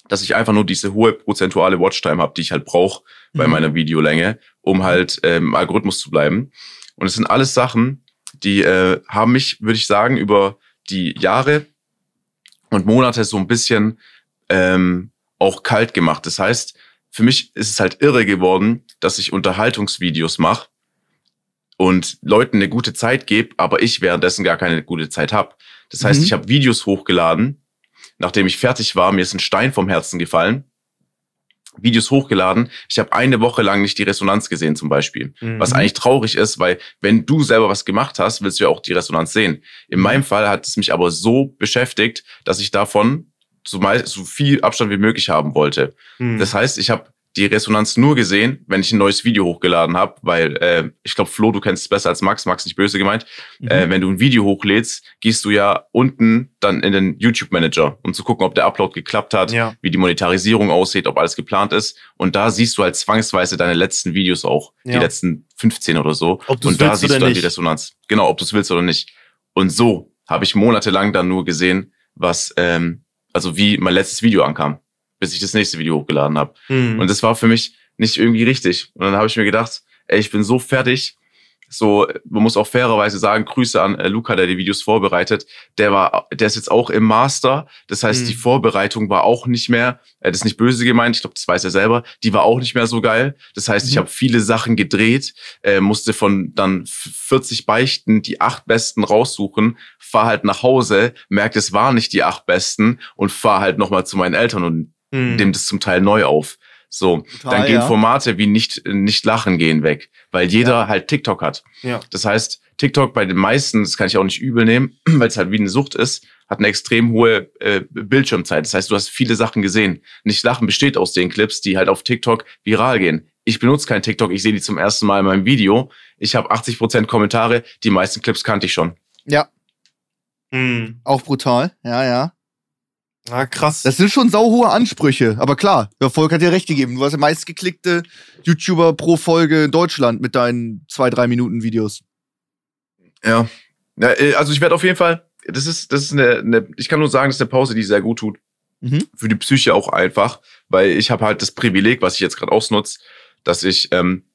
dass ich einfach nur diese hohe prozentuale Watchtime habe, die ich halt brauche bei Mhm. meiner Videolänge, um halt ähm, im Algorithmus zu bleiben. Und es sind alles Sachen, die äh, haben mich, würde ich sagen, über die Jahre und Monate so ein bisschen ähm, auch kalt gemacht. Das heißt, für mich ist es halt irre geworden, dass ich Unterhaltungsvideos mache und Leuten eine gute Zeit gebe, aber ich währenddessen gar keine gute Zeit habe. Das heißt, Mhm. ich habe Videos hochgeladen, nachdem ich fertig war, mir ist ein Stein vom Herzen gefallen. Videos hochgeladen. Ich habe eine Woche lang nicht die Resonanz gesehen zum Beispiel. Mhm. Was eigentlich traurig ist, weil wenn du selber was gemacht hast, willst du ja auch die Resonanz sehen. In meinem Fall hat es mich aber so beschäftigt, dass ich davon so, so viel Abstand wie möglich haben wollte. Mhm. Das heißt, ich habe die Resonanz nur gesehen, wenn ich ein neues Video hochgeladen habe, weil äh, ich glaube, Flo, du kennst es besser als Max, Max nicht böse gemeint. Mhm. Äh, wenn du ein Video hochlädst, gehst du ja unten dann in den YouTube-Manager, um zu gucken, ob der Upload geklappt hat, Ja. wie die Monetarisierung aussieht, ob alles geplant ist. Und da siehst du halt zwangsweise deine letzten Videos auch, die Ja. letzten 15 oder so. Ob Und da siehst du dann die nicht. Resonanz. Genau, ob du es willst oder nicht. Und so habe ich monatelang dann nur gesehen, was, ähm, also wie mein letztes Video ankam, bis ich das nächste Video hochgeladen habe. Mhm. Und das war für mich nicht irgendwie richtig. Und dann habe ich mir gedacht, ey, ich bin so fertig. So, man muss auch fairerweise sagen, Grüße an äh, Luca, der die Videos vorbereitet. Der war, der ist jetzt auch im Master. Das heißt, Mhm. die Vorbereitung war auch nicht mehr, äh, das ist nicht böse gemeint, ich glaube, das weiß er selber, die war auch nicht mehr so geil. Das heißt, ich Mhm. habe viele Sachen gedreht, äh, musste von dann 40 Beichten die acht besten raussuchen, fahr halt nach Hause, merke, es waren nicht die acht besten und fahr halt nochmal zu meinen Eltern und Mhm. dem das zum Teil neu auf. So, Total, dann gehen ja. Formate wie nicht, nicht lachen gehen weg, weil jeder halt TikTok hat. Ja. Das heißt, TikTok bei den meisten, das kann ich auch nicht übel nehmen, weil es halt wie eine Sucht ist, hat eine extrem hohe äh, Bildschirmzeit. Das heißt, du hast viele Sachen gesehen. Nicht lachen besteht aus den Clips, die halt auf TikTok viral gehen. Ich benutze kein TikTok, ich sehe die zum ersten Mal in meinem Video. Ich habe 80% Kommentare, die meisten Clips kannte ich schon. Ja, Mhm. auch brutal. Ja, ja. Ah, krass. Das sind schon sauhohe Ansprüche. Aber klar, der Volk hat dir recht gegeben. Du warst der meistgeklickte YouTuber pro Folge in Deutschland mit deinen zwei, drei Minuten Videos. Ja. ja äh, also ich werde auf jeden Fall, das ist, das ist eine, eine, ich kann nur sagen, das ist eine Pause, die sehr gut tut. Mhm. Für die Psyche auch einfach, weil ich habe halt das Privileg, was ich jetzt gerade ausnutze, dass ich ähm,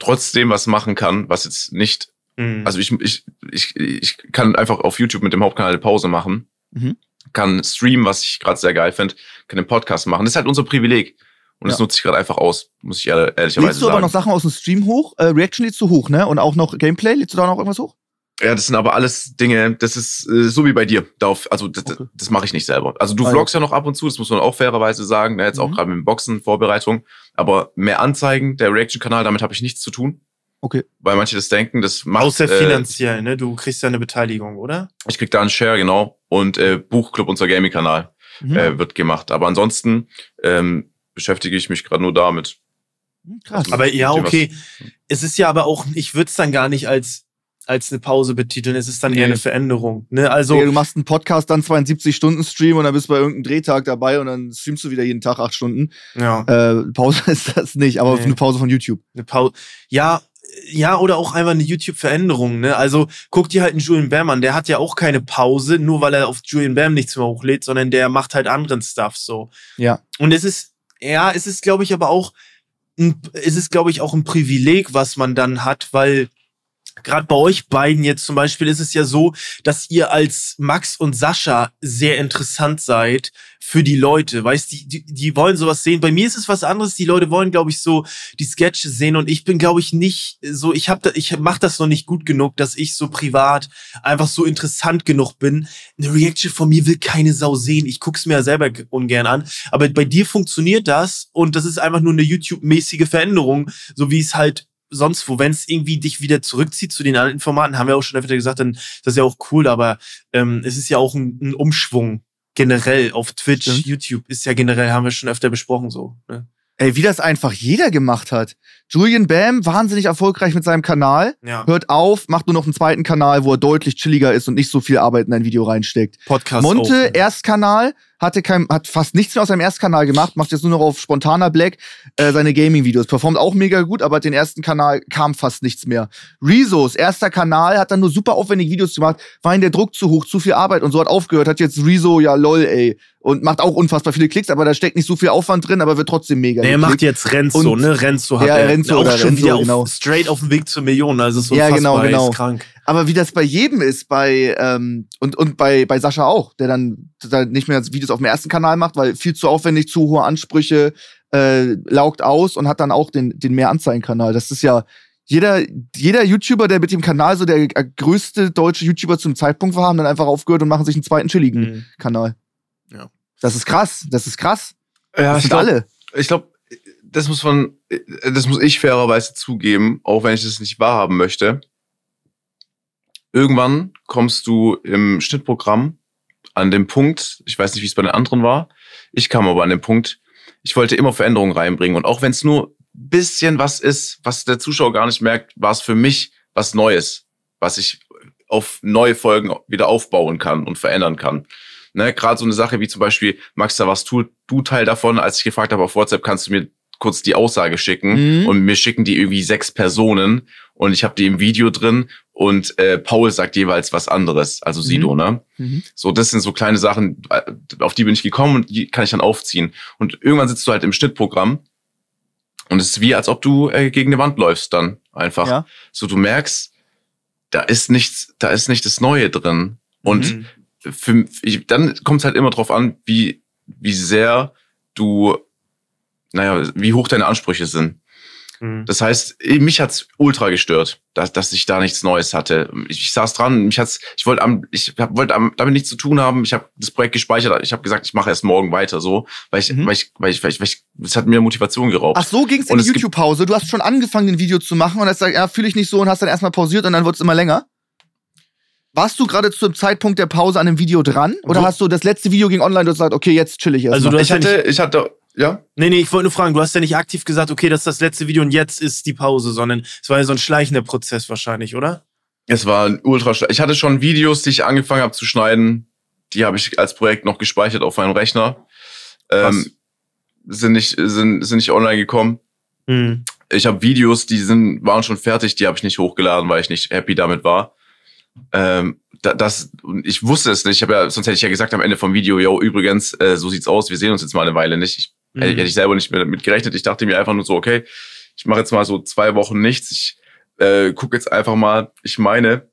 trotzdem was machen kann, was jetzt nicht, Mhm. also ich, ich, ich, ich kann einfach auf YouTube mit dem Hauptkanal eine Pause machen, Mhm. Kann streamen, was ich gerade sehr geil finde, kann einen Podcast machen. Das ist halt unser Privileg. Und das Ja. nutze ich gerade einfach aus, muss ich ehr- ehrlicherweise Lädst du aber sagen. noch Sachen aus dem Stream hoch? Äh, Reaction lädst du hoch, ne? Und auch noch Gameplay? Lädst du da noch irgendwas hoch? Ja, das sind aber alles Dinge, das ist äh, so wie bei dir. Darauf, also das, Okay. das mache ich nicht selber. Also du Ah, ja. vlogst ja noch ab und zu, das muss man auch fairerweise sagen. Ne, jetzt auch Mhm. gerade mit dem Boxen, Vorbereitung. Aber mehr Anzeigen, der Reaction-Kanal, damit habe ich nichts zu tun. Okay. Weil manche das denken, das macht. Außer äh, finanziell, ne? Du kriegst ja eine Beteiligung, oder? ich krieg da einen Share, genau. Und äh, Buchclub, unser Gaming-Kanal, Mhm. äh, wird gemacht. Aber ansonsten ähm, beschäftige ich mich gerade nur damit. Hm, Krass. Aber ja, Dem was- okay. Es ist ja aber auch, ich würde es dann gar nicht als, als eine Pause betiteln. Es ist dann eher Nee. eine Veränderung. Ne? Also, Ja, du machst einen Podcast, dann 72 Stunden Stream und dann bist du bei irgendeinem Drehtag dabei und dann streamst du wieder jeden Tag acht Stunden. ja, Äh, Pause ist das nicht, aber Nee. eine Pause von YouTube. eine Pause. Ja, ja, oder auch einfach eine YouTube-Veränderung, ne? Also, guck dir halt einen Julian Bam an, der hat ja auch keine Pause, nur weil er auf Julian Bam nichts mehr hochlädt, sondern der macht halt anderen Stuff so. Ja. Und es ist, ja, es ist, glaube ich, aber auch, ein, es ist, glaube ich, auch ein Privileg, was man dann hat, weil gerade bei euch beiden jetzt zum Beispiel ist es ja so, dass ihr als Max und Sascha sehr interessant seid für die Leute. Weißt die, die, die wollen sowas sehen. Bei mir ist es was anderes. Die Leute wollen, glaube ich, so die Sketche sehen und ich bin, glaube ich, nicht so. Ich habe, ich mache das noch nicht gut genug, dass ich so privat einfach so interessant genug bin. Eine Reaction von mir will keine Sau sehen. Ich guck's mir ja selber ungern an. Aber bei dir funktioniert das und das ist einfach nur eine YouTube-mäßige Veränderung, so wie es halt sonst wo, wenn es irgendwie dich wieder zurückzieht zu den anderen Formaten, haben wir auch schon öfter gesagt, dann das ist ja auch cool, aber ähm, es ist ja auch ein, ein Umschwung generell auf Twitch, Stimmt. YouTube ist ja generell, haben wir schon öfter besprochen so. Ne? Ey, wie das einfach jeder gemacht hat. Julian Bam, wahnsinnig erfolgreich mit seinem Kanal, Ja, hört auf, macht nur noch einen zweiten Kanal, wo er deutlich chilliger ist und nicht so viel Arbeit in ein Video reinsteckt. Podcast Monte, auch. Erstkanal, hatte kein, hat fast nichts mehr aus seinem Erstkanal gemacht, macht jetzt nur noch auf spontaner Black äh, seine Gaming-Videos. Performt auch mega gut, aber den ersten Kanal kam fast nichts mehr. Rezos, erster Kanal, hat dann nur super aufwendige Videos gemacht, war ihm der Druck zu hoch, zu viel Arbeit und so hat aufgehört, hat jetzt Rezo, ja lol, ey. Und macht auch unfassbar viele Klicks, aber da steckt nicht so viel Aufwand drin, aber wird trotzdem mega. Nee, er macht jetzt Renzo, Und- ne? Renzo hat Ja, er Renzo auch schon Renzo, wieder auf, genau. straight auf dem Weg zur Million. Also so Ja, genau, unfassbar, genau. ist krank. Aber wie das bei jedem ist, bei ähm, und, und bei, bei Sascha auch, der dann, der nicht mehr Videos auf dem ersten Kanal macht, weil viel zu aufwendig, zu hohe Ansprüche, äh, laugt aus und hat dann auch den, den mehr Anzeigenkanal. Das ist ja jeder, jeder YouTuber, der mit dem Kanal so der äh, größte deutsche YouTuber zum Zeitpunkt war, haben dann einfach aufgehört und machen sich einen zweiten chilligen Mhm. Kanal. Ja. Das ist krass, das ist krass. Ja, das ich sind glaube, alle. ich glaub, das muss man, das muss ich fairerweise zugeben, auch wenn ich das nicht wahrhaben möchte. Irgendwann kommst du im Schnittprogramm an den Punkt, ich weiß nicht, wie es bei den anderen war, ich kam aber an den Punkt, ich wollte immer Veränderungen reinbringen und auch wenn es nur bisschen was ist, was der Zuschauer gar nicht merkt, war es für mich was Neues, was ich auf neue Folgen wieder aufbauen kann und verändern kann. Ne, Gerade so eine Sache wie zum Beispiel, Max, da warst du, du Teil davon, als ich gefragt habe auf WhatsApp, kannst du mir kurz die Aussage schicken Mhm. und mir schicken die irgendwie sechs Personen und ich habe die im Video drin und äh, Paul sagt jeweils was anderes, also Sido, ne? Mhm. So, das sind so kleine Sachen, äh, auf die bin ich gekommen und die kann ich dann aufziehen. Und irgendwann sitzt du halt im Schnittprogramm und es ist wie, als ob du äh, gegen eine Wand läufst dann einfach. Ja. So, du merkst, da ist nichts, da ist nicht das Neue drin. Und Mhm. für, ich, dann kommt es halt immer drauf an, wie, wie sehr du, naja, wie hoch deine Ansprüche sind. Mhm. Das heißt, mich hat's ultra gestört, dass, dass ich da nichts Neues hatte. Ich, ich saß dran, mich hat's, ich wollte am, ich hab, wollte am, damit nichts zu tun haben. Ich habe das Projekt gespeichert. Ich habe gesagt, ich mache erst morgen weiter, so, weil ich, Mhm. weil ich, weil ich, weil ich, weil ich, es hat mir Motivation geraubt. Ach so ging's in die YouTube-Pause. Du hast schon angefangen, ein Video zu machen und hast gesagt, ja, fühle ich nicht so und hast dann erstmal pausiert und dann wird's immer länger. Warst du gerade zum Zeitpunkt der Pause an dem Video dran? Oder Wo- hast du das letzte Video ging online und hast gesagt, okay, jetzt chill ich erst Also du hast ich hatte, ich hatte, ja, Nee, nee, ich wollte nur fragen, du hast ja nicht aktiv gesagt, okay, das ist das letzte Video und jetzt ist die Pause, sondern es war ja so ein schleichender Prozess wahrscheinlich, oder? es war ein ultra. Ich hatte schon Videos, die ich angefangen habe zu schneiden. Die habe ich als Projekt noch gespeichert auf meinem Rechner. Ähm, sind nicht, sind, sind nicht online gekommen. Mhm. ich habe Videos, die sind, waren schon fertig, die habe ich nicht hochgeladen, weil ich nicht happy damit war. ähm, da, das, ich wusste es nicht. Ich habe ja, sonst hätte ich ja gesagt am Ende vom Video, yo, übrigens, äh, so sieht's aus, wir sehen uns jetzt mal eine Weile nicht. Ich, Mhm. hätte, ich selber nicht mehr damit gerechnet. Ich dachte mir einfach nur so, okay, ich mache jetzt mal so zwei Wochen nichts. Ich äh, gucke jetzt einfach mal, ich meine,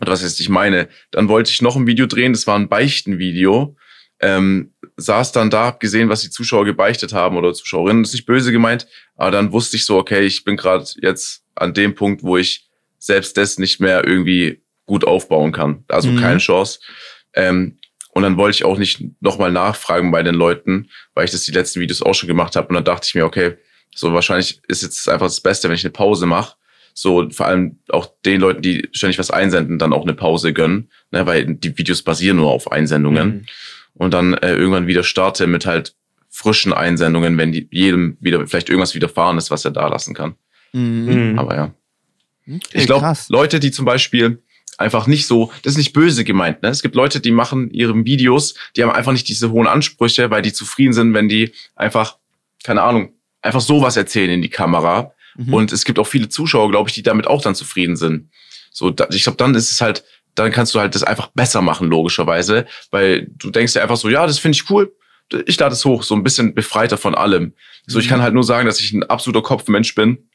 oder was heißt ich meine, dann wollte ich noch ein Video drehen, das war ein Beichtenvideo. Ähm, saß dann da, hab gesehen, was die Zuschauer gebeichtet haben oder Zuschauerinnen, das ist nicht böse gemeint, aber dann wusste ich so, okay, ich bin gerade jetzt an dem Punkt, wo ich selbst das nicht mehr irgendwie gut aufbauen kann. Also Mhm. keine Chance. Ähm, und dann wollte ich auch nicht nochmal nachfragen bei den Leuten, weil ich das die letzten Videos auch schon gemacht habe. Und dann dachte ich mir, okay, so wahrscheinlich ist jetzt einfach das Beste, wenn ich eine Pause mache. So vor allem auch den Leuten, die ständig was einsenden, dann auch eine Pause gönnen, ne, weil die Videos basieren nur auf Einsendungen. Mhm. Und dann äh, irgendwann wieder starte mit halt frischen Einsendungen, wenn die, jedem wieder vielleicht irgendwas widerfahren ist, was er da lassen kann. Mhm. Mhm. Aber ja. Okay, Ich glaube. Leute, die zum Beispiel einfach nicht so, das ist nicht böse gemeint, ne? Es gibt Leute, die machen ihre Videos, die haben einfach nicht diese hohen Ansprüche, weil die zufrieden sind, wenn die einfach, keine Ahnung, einfach sowas erzählen in die Kamera. Mhm. Und es gibt auch viele Zuschauer, glaube ich, die damit auch dann zufrieden sind. So, da, ich glaube, dann ist es halt, dann kannst du halt das einfach besser machen, logischerweise, weil du denkst dir einfach so, ja, das finde ich cool, ich lade es hoch, so ein bisschen befreiter von allem. So, ich Mhm. kann halt nur sagen, dass ich ein absoluter Kopfmensch bin.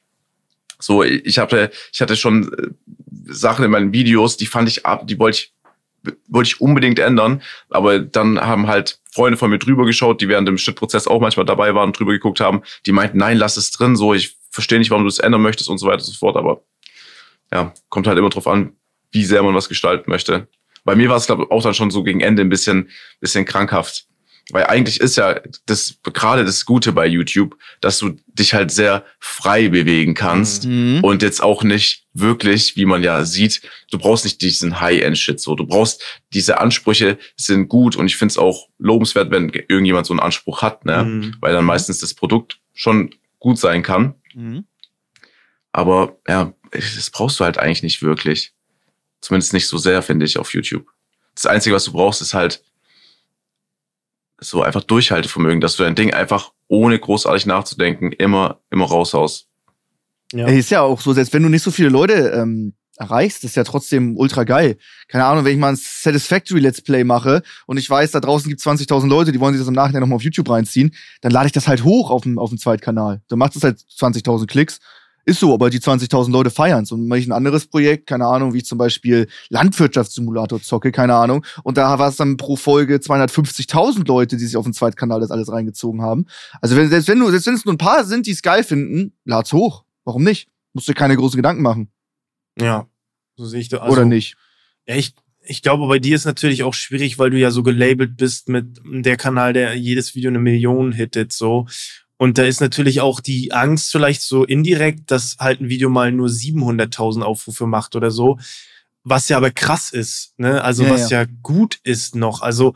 So, ich hatte, ich hatte schon äh, Sachen in meinen Videos, die fand ich ab, die wollte ich, wollte ich unbedingt ändern. Aber dann haben halt Freunde von mir drüber geschaut, die während dem Schnittprozess auch manchmal dabei waren und drüber geguckt haben, die meinten, nein, lass es drin, so, ich verstehe nicht, warum du es ändern möchtest und so weiter und so fort. Aber ja, kommt halt immer drauf an, wie sehr man was gestalten möchte. Bei mir war es, glaube ich, auch dann schon so gegen Ende ein bisschen, bisschen krankhaft. Weil eigentlich ist ja das gerade das Gute bei YouTube, dass du dich halt sehr frei bewegen kannst Mhm. und jetzt auch nicht wirklich, wie man ja sieht, du brauchst nicht diesen High-End-Shit so. Du brauchst diese Ansprüche sind gut und ich finde es auch lobenswert, wenn irgendjemand so einen Anspruch hat, ne? Mhm. Weil dann meistens das Produkt schon gut sein kann. Mhm. Aber ja, das brauchst du halt eigentlich nicht wirklich. Zumindest nicht so sehr, finde ich, auf YouTube. Das Einzige, was du brauchst, ist halt so einfach Durchhaltevermögen, dass du dein Ding einfach ohne großartig nachzudenken immer, immer raushaust. Ja. Ey, ist ja auch so, selbst wenn du nicht so viele Leute ähm, erreichst, ist ja trotzdem ultra geil. Keine Ahnung, wenn ich mal ein Satisfactory Let's Play mache und ich weiß, da draußen gibt 20.000 Leute, die wollen sich das im Nachhinein nochmal auf YouTube reinziehen, dann lade ich das halt hoch auf dem, auf dem Zweitkanal. Dann macht es halt 20.000 Klicks. Ist so, aber die 20.000 Leute feiern's. Und wenn ich ein anderes Projekt, keine Ahnung, wie ich zum Beispiel Landwirtschaftssimulator zocke, keine Ahnung, und da war es dann pro Folge 250.000 Leute, die sich auf den Zweitkanal das alles reingezogen haben. Also wenn, selbst wenn du, selbst wenn es nur ein paar sind, die es geil finden, lad's hoch. Warum nicht? Musst dir keine großen Gedanken machen. Ja. So sehe ich das. Also, Oder nicht? Ja, ich, ich glaube, bei dir ist natürlich auch schwierig, weil du ja so gelabelt bist mit der Kanal, der jedes Video eine Million hittet, so. Und da ist natürlich auch die Angst vielleicht so indirekt, dass halt ein Video mal nur 700.000 Aufrufe macht oder so. Was ja aber krass ist, ne? Also Ja, was ja. gut ist noch. Also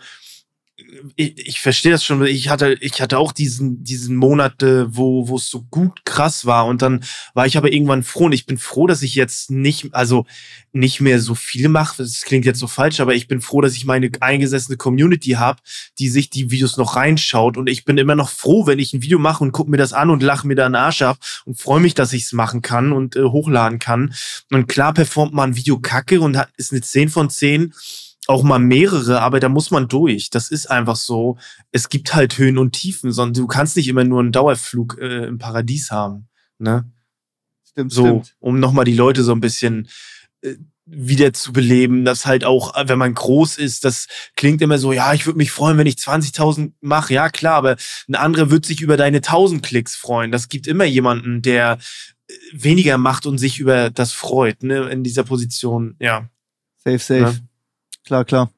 ich, ich verstehe das schon. Ich hatte, ich hatte auch diesen, diesen Monate, wo, wo es so gut krass war. Und dann war ich aber irgendwann froh. Und ich bin froh, dass ich jetzt nicht, also nicht mehr so viel mache. Das klingt jetzt so falsch, aber ich bin froh, dass ich meine eingesessene Community habe, die sich die Videos noch reinschaut. Und ich bin immer noch froh, wenn ich ein Video mache und gucke mir das an und lache mir da einen Arsch ab und freue mich, dass ich es machen kann und äh, hochladen kann. Und klar performt man ein Video kacke und hat, ist eine 10 von 10 auch mal mehrere, aber da muss man durch. Das ist einfach so. Es gibt halt Höhen und Tiefen, sondern du kannst nicht immer nur einen Dauerflug äh, im Paradies haben. Ne? Stimmt, So, um nochmal die Leute so ein bisschen äh, wieder zu beleben, dass halt auch, äh, wenn man groß ist, das klingt immer so, ja, ich würde mich freuen, wenn ich 20.000 mache. Ja, klar, aber ein anderer wird sich über deine 1000 Klicks freuen. Das gibt immer jemanden, der äh, weniger macht und sich über das freut, ne, in dieser Position, ja. Safe, safe. Ja. Klar, klar.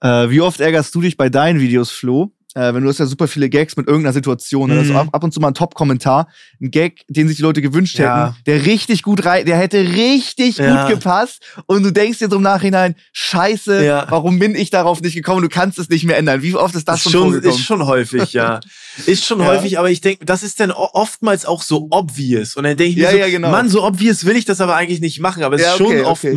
Äh, wie oft ärgerst du dich bei deinen Videos, Flo? Äh, wenn du hast ja super viele Gags mit irgendeiner Situation, dann Mhm. hast du ab, ab und zu mal einen Top-Kommentar, ein Gag, den sich die Leute gewünscht hätten, Ja. der richtig gut rein, der hätte richtig Ja. gut gepasst und du denkst dir so im Nachhinein, scheiße, Ja. warum bin ich darauf nicht gekommen? Du kannst es nicht mehr ändern. Wie oft ist das ist schon, ist schon häufig, ja. Ist schon häufig, aber ich denke, das ist dann oftmals auch so obvious. Und dann denke ich mir Ja, so, ja, genau. Mann, so obvious will ich das aber eigentlich nicht machen. Aber es ist schon okay, okay.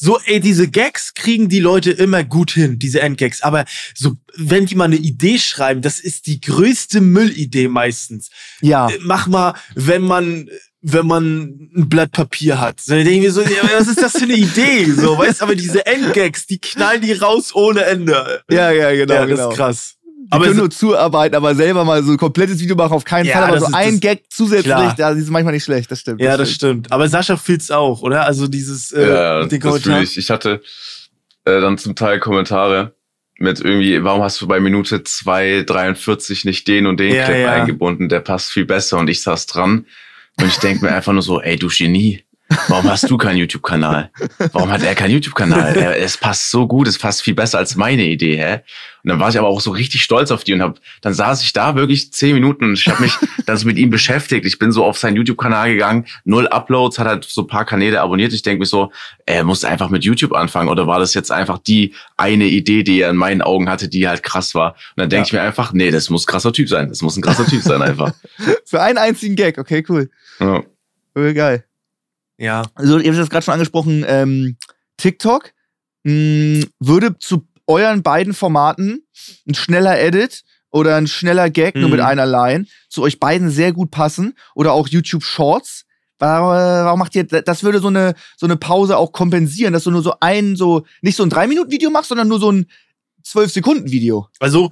So, ey, diese Gags kriegen die Leute immer gut hin, diese Endgags. Aber so, wenn die mal eine Idee schreiben, das ist die größte Müllidee meistens. ja. Äh, Mach mal, wenn man wenn man ein Blatt Papier hat. So, dann denke ich mir so, was ist das für eine Idee? So, weißt aber diese Endgags, die knallen die raus ohne Ende. Ja, ja, genau, ja, das genau. ist krass. Die Aber können nur zuarbeiten, aber selber mal so ein komplettes Video machen, auf keinen Ja, Fall, aber das so ist ein Gag zusätzlich, Klar. das ist manchmal nicht schlecht, das stimmt. Ja, das stimmt. Aber Sascha fühlt's auch, oder? Also dieses äh, Ja, mit den Kommentaren. ich. Ich hatte äh, dann zum Teil Kommentare mit irgendwie, warum hast du bei Minute 2,43 nicht den und den Ja, Clip ja. eingebunden, der passt viel besser und ich saß dran und ich denke mir einfach nur so, ey du Genie, warum hast du keinen YouTube-Kanal? Warum hat er keinen YouTube-Kanal? Es passt so gut, es passt viel besser als meine Idee, hä? Und dann war ich aber auch so richtig stolz auf die und hab, dann saß ich da wirklich zehn Minuten und ich habe mich dann so mit ihm beschäftigt. Ich bin so auf seinen YouTube-Kanal gegangen, null Uploads, hat halt so ein paar Kanäle abonniert. Ich denke mir so, er muss einfach mit YouTube anfangen oder war das jetzt einfach die eine Idee, die er in meinen Augen hatte, die halt krass war? Und dann denke ich mir einfach, nee, das muss ein krasser Typ sein. Das muss ein krasser Typ sein einfach. Für einen einzigen Gag, okay, cool. Ja. Voll geil. Ja. Also, ihr habt das gerade schon angesprochen, ähm, TikTok mh, würde zu euren beiden Formaten ein schneller Edit oder ein schneller Gag nur Mhm. mit einer Line zu euch beiden sehr gut passen oder auch YouTube Shorts. Warum, macht ihr, das würde so eine, so eine Pause auch kompensieren, dass du nur so ein, so, nicht so ein 3-Minuten-Video machst, sondern nur so ein 12-Sekunden-Video. Also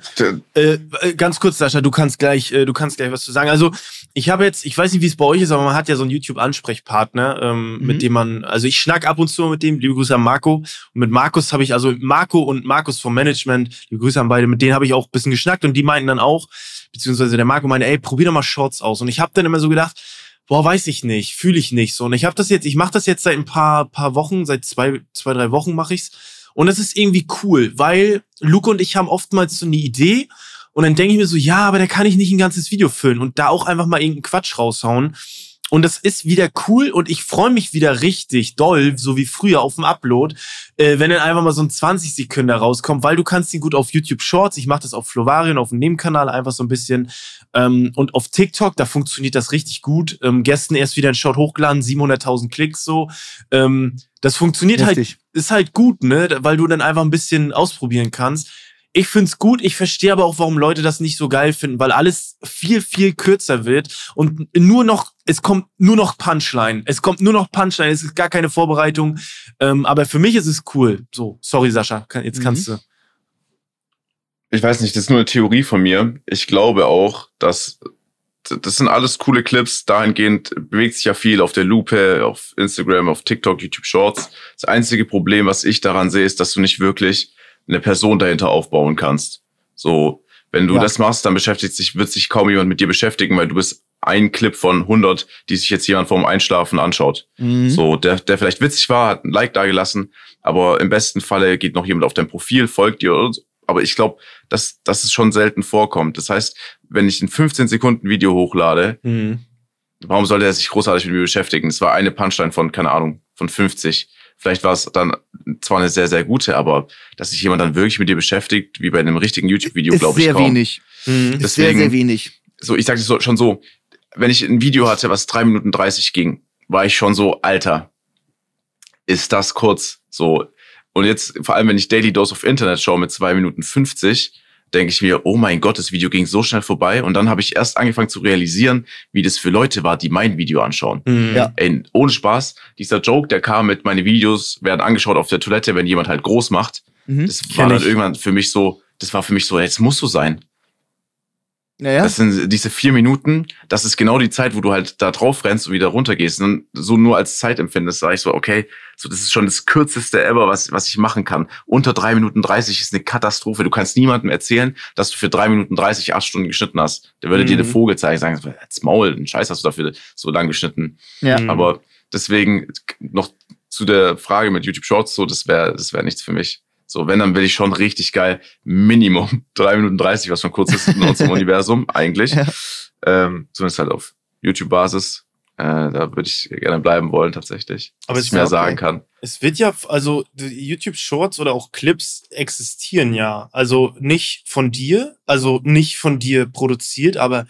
äh, äh, ganz kurz, Sascha, du kannst gleich, äh, du kannst gleich was zu sagen. Also ich habe jetzt, ich weiß nicht, wie es bei euch ist, aber man hat ja so einen YouTube-Ansprechpartner, ähm, Mhm. mit dem man, also ich schnack ab und zu mit dem. Liebe Grüße an Marco. Und mit Markus habe ich, also Marco und Markus vom Management, liebe Grüße an beide, mit denen habe ich auch ein bisschen geschnackt und die meinten dann auch, beziehungsweise der Marco meinte, ey, probier doch mal Shorts aus. Und ich habe dann immer so gedacht, boah, weiß ich nicht, fühle ich nicht so. Und ich habe das jetzt, ich mache das jetzt seit ein paar, paar Wochen, seit zwei, zwei, drei Wochen mache ich's. Und das ist irgendwie cool, weil Luke und ich haben oftmals so eine Idee und dann denke ich mir so, ja, aber da kann ich nicht ein ganzes Video füllen und da auch einfach mal irgendeinen Quatsch raushauen. Und das ist wieder cool und ich freue mich wieder richtig doll, so wie früher auf dem Upload, äh, wenn dann einfach mal so ein 20 Sekunden rauskommt, weil du kannst ihn gut auf YouTube Shorts, ich mache das auf Flovarien, auf dem Nebenkanal einfach so ein bisschen ähm, und auf TikTok, da funktioniert das richtig gut. Ähm, gestern erst wieder ein Short hochgeladen, 700.000 Klicks so. Ähm, das funktioniert halt Richtig. ist halt gut, ne? Weil du dann einfach ein bisschen ausprobieren kannst. Ich find's gut, ich verstehe aber auch, warum Leute das nicht so geil finden, weil alles viel, viel kürzer wird und nur noch, es kommt nur noch Punchline. Es kommt nur noch Punchline, es ist gar keine Vorbereitung. Ähm, aber für mich ist es cool. So, sorry, Sascha, jetzt Mhm. kannst du. ich weiß nicht, das ist nur eine Theorie von mir. Ich glaube auch, dass das sind alles coole Clips. Dahingehend bewegt sich ja viel auf der Lupe, auf Instagram, auf TikTok, YouTube Shorts. Das einzige Problem, was ich daran sehe, ist, dass du nicht wirklich eine Person dahinter aufbauen kannst. So, wenn du Ja. das machst, dann beschäftigt sich, wird sich kaum jemand mit dir beschäftigen, weil du bist ein Clip von 100, die sich jetzt jemand vorm Einschlafen anschaut. Mhm. So, der, der vielleicht witzig war, hat ein Like dagelassen, aber im besten Falle geht noch jemand auf dein Profil, folgt dir oder so. Aber ich glaube, dass, dass es schon selten vorkommt. Das heißt, wenn ich ein 15 Sekunden Video hochlade, Mhm. warum sollte er sich großartig mit mir beschäftigen? Es war eine Punchline von, keine Ahnung, von 50. Vielleicht war es dann zwar eine sehr, sehr gute, aber dass sich jemand dann wirklich mit dir beschäftigt, wie bei einem richtigen YouTube-Video, glaube ich sehr kaum. wenig. Mhm. Ist sehr, Deswegen- sehr wenig. So, ich sage so, schon so, wenn ich ein Video hatte, was drei Minuten 30 ging, war ich schon so, Alter, ist das kurz? So. Und jetzt, vor allem, wenn ich Daily Dose of Internet schaue mit zwei Minuten 50, denke ich mir, oh mein Gott, das Video ging so schnell vorbei. Und dann habe ich erst angefangen zu realisieren, wie das für Leute war, die mein Video anschauen. Mhm. Ja. Ey, ohne Spaß, dieser Joke, der kam mit, meine Videos werden angeschaut auf der Toilette, wenn jemand halt groß macht. Mhm. Das war dann ich. irgendwann für mich so, das war für mich so, jetzt muss so sein. Naja. Das sind diese vier Minuten, das ist genau die Zeit, wo du halt da drauf rennst und wieder runtergehst. Und so nur als Zeit empfindest, sage ich so, okay, so das ist schon das kürzeste ever, was, was ich machen kann. Unter drei Minuten 30 ist eine Katastrophe. Du kannst niemandem erzählen, dass du für drei Minuten 30 acht Stunden geschnitten hast. Der würde dir Mhm. eine Vogel zeigen, sagen, jetzt Maul, einen Scheiß hast du dafür so lang geschnitten. ja. Mhm. Aber deswegen noch zu der Frage mit YouTube Shorts, so, das wäre das wäre nichts für mich. So, wenn, dann will ich schon richtig geil Minimum drei Minuten 30, was schon kurz ist in unserem Universum, eigentlich. Ja. Ähm, zumindest halt auf YouTube-Basis. Äh, da würde ich gerne bleiben wollen, tatsächlich. Aber dass es ich mehr okay. sagen kann. Es wird ja, also die YouTube Shorts oder auch Clips existieren ja. Also nicht von dir, also nicht von dir produziert, aber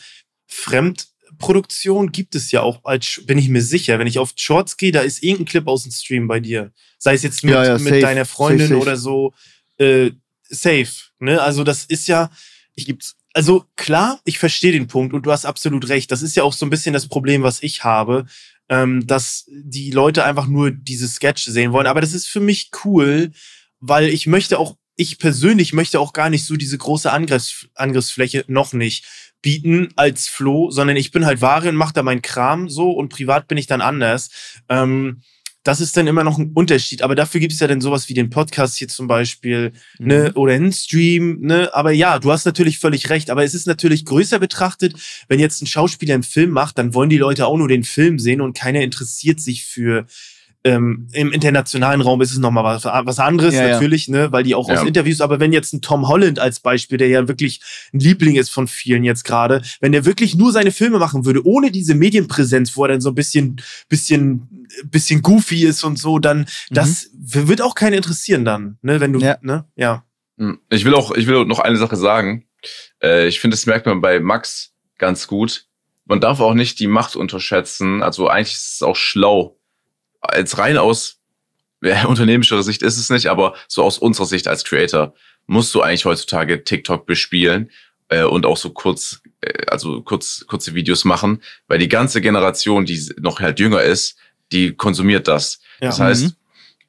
Fremdproduktion gibt es ja auch, als, bin ich mir sicher. Wenn ich auf Shorts gehe, da ist irgendein Clip aus dem Stream bei dir. Sei es jetzt mit, Ja, ja, mit safe, deiner Freundin safe, safe. oder so. Äh, safe. Ne? Also das ist ja, ich gibt's. also klar, ich verstehe den Punkt und du hast absolut recht. Das ist ja auch so ein bisschen das Problem, was ich habe, ähm, dass die Leute einfach nur diese Sketch sehen wollen. Aber das ist für mich cool, weil ich möchte auch, ich persönlich möchte auch gar nicht so diese große Angriffs Angriffsfläche noch nicht bieten als Flo, sondern ich bin halt Ware und mach da meinen Kram so und privat bin ich dann anders. Ähm, das ist dann immer noch ein Unterschied. Aber dafür gibt es ja dann sowas wie den Podcast hier zum Beispiel, mhm. ne, oder einen Stream, ne. Aber ja, du hast natürlich völlig recht. Aber es ist natürlich größer betrachtet, wenn jetzt ein Schauspieler einen Film macht, dann wollen die Leute auch nur den Film sehen und keiner interessiert sich für ähm, Im internationalen Raum ist es nochmal was, was anderes, ja, natürlich, ja. ne, weil die auch ja. aus Interviews, aber wenn jetzt ein Tom Holland als Beispiel, der ja wirklich ein Liebling ist von vielen jetzt gerade, wenn der wirklich nur seine Filme machen würde, ohne diese Medienpräsenz, wo er dann so ein bisschen, bisschen, bisschen goofy ist und so, dann, mhm. das wird auch keinen interessieren dann, ne, wenn du, ja. ne, ja. Hm. Ich will auch, ich will noch eine Sache sagen. Äh, ich finde, das merkt man bei Max ganz gut. Man darf auch nicht die Macht unterschätzen. Also eigentlich ist es auch schlau, als rein aus ja, unternehmerischer Sicht ist es nicht, aber so aus unserer Sicht als Creator musst du eigentlich heutzutage TikTok bespielen äh, und auch so kurz, äh, also kurz, kurze Videos machen, weil die ganze Generation, die noch halt jünger ist, die konsumiert das. Ja. Das heißt, mhm.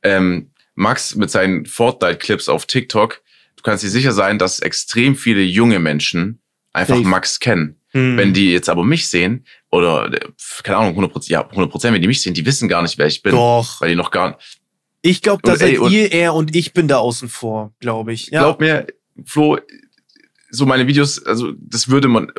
ähm, Max mit seinen Fortnite-Clips auf TikTok, du kannst dir sicher sein, dass extrem viele junge Menschen einfach Safe. Max kennen. Mhm. Wenn die jetzt aber mich sehen, oder, keine Ahnung, 100 Prozent, ja, 100 Prozent, wenn die mich sehen, die wissen gar nicht, wer ich bin. Doch. Weil die noch gar Ich glaube, da seid ey, ihr er und ich bin da außen vor, glaube ich. Ja. Glaub mir, Flo, so meine Videos, also das würde man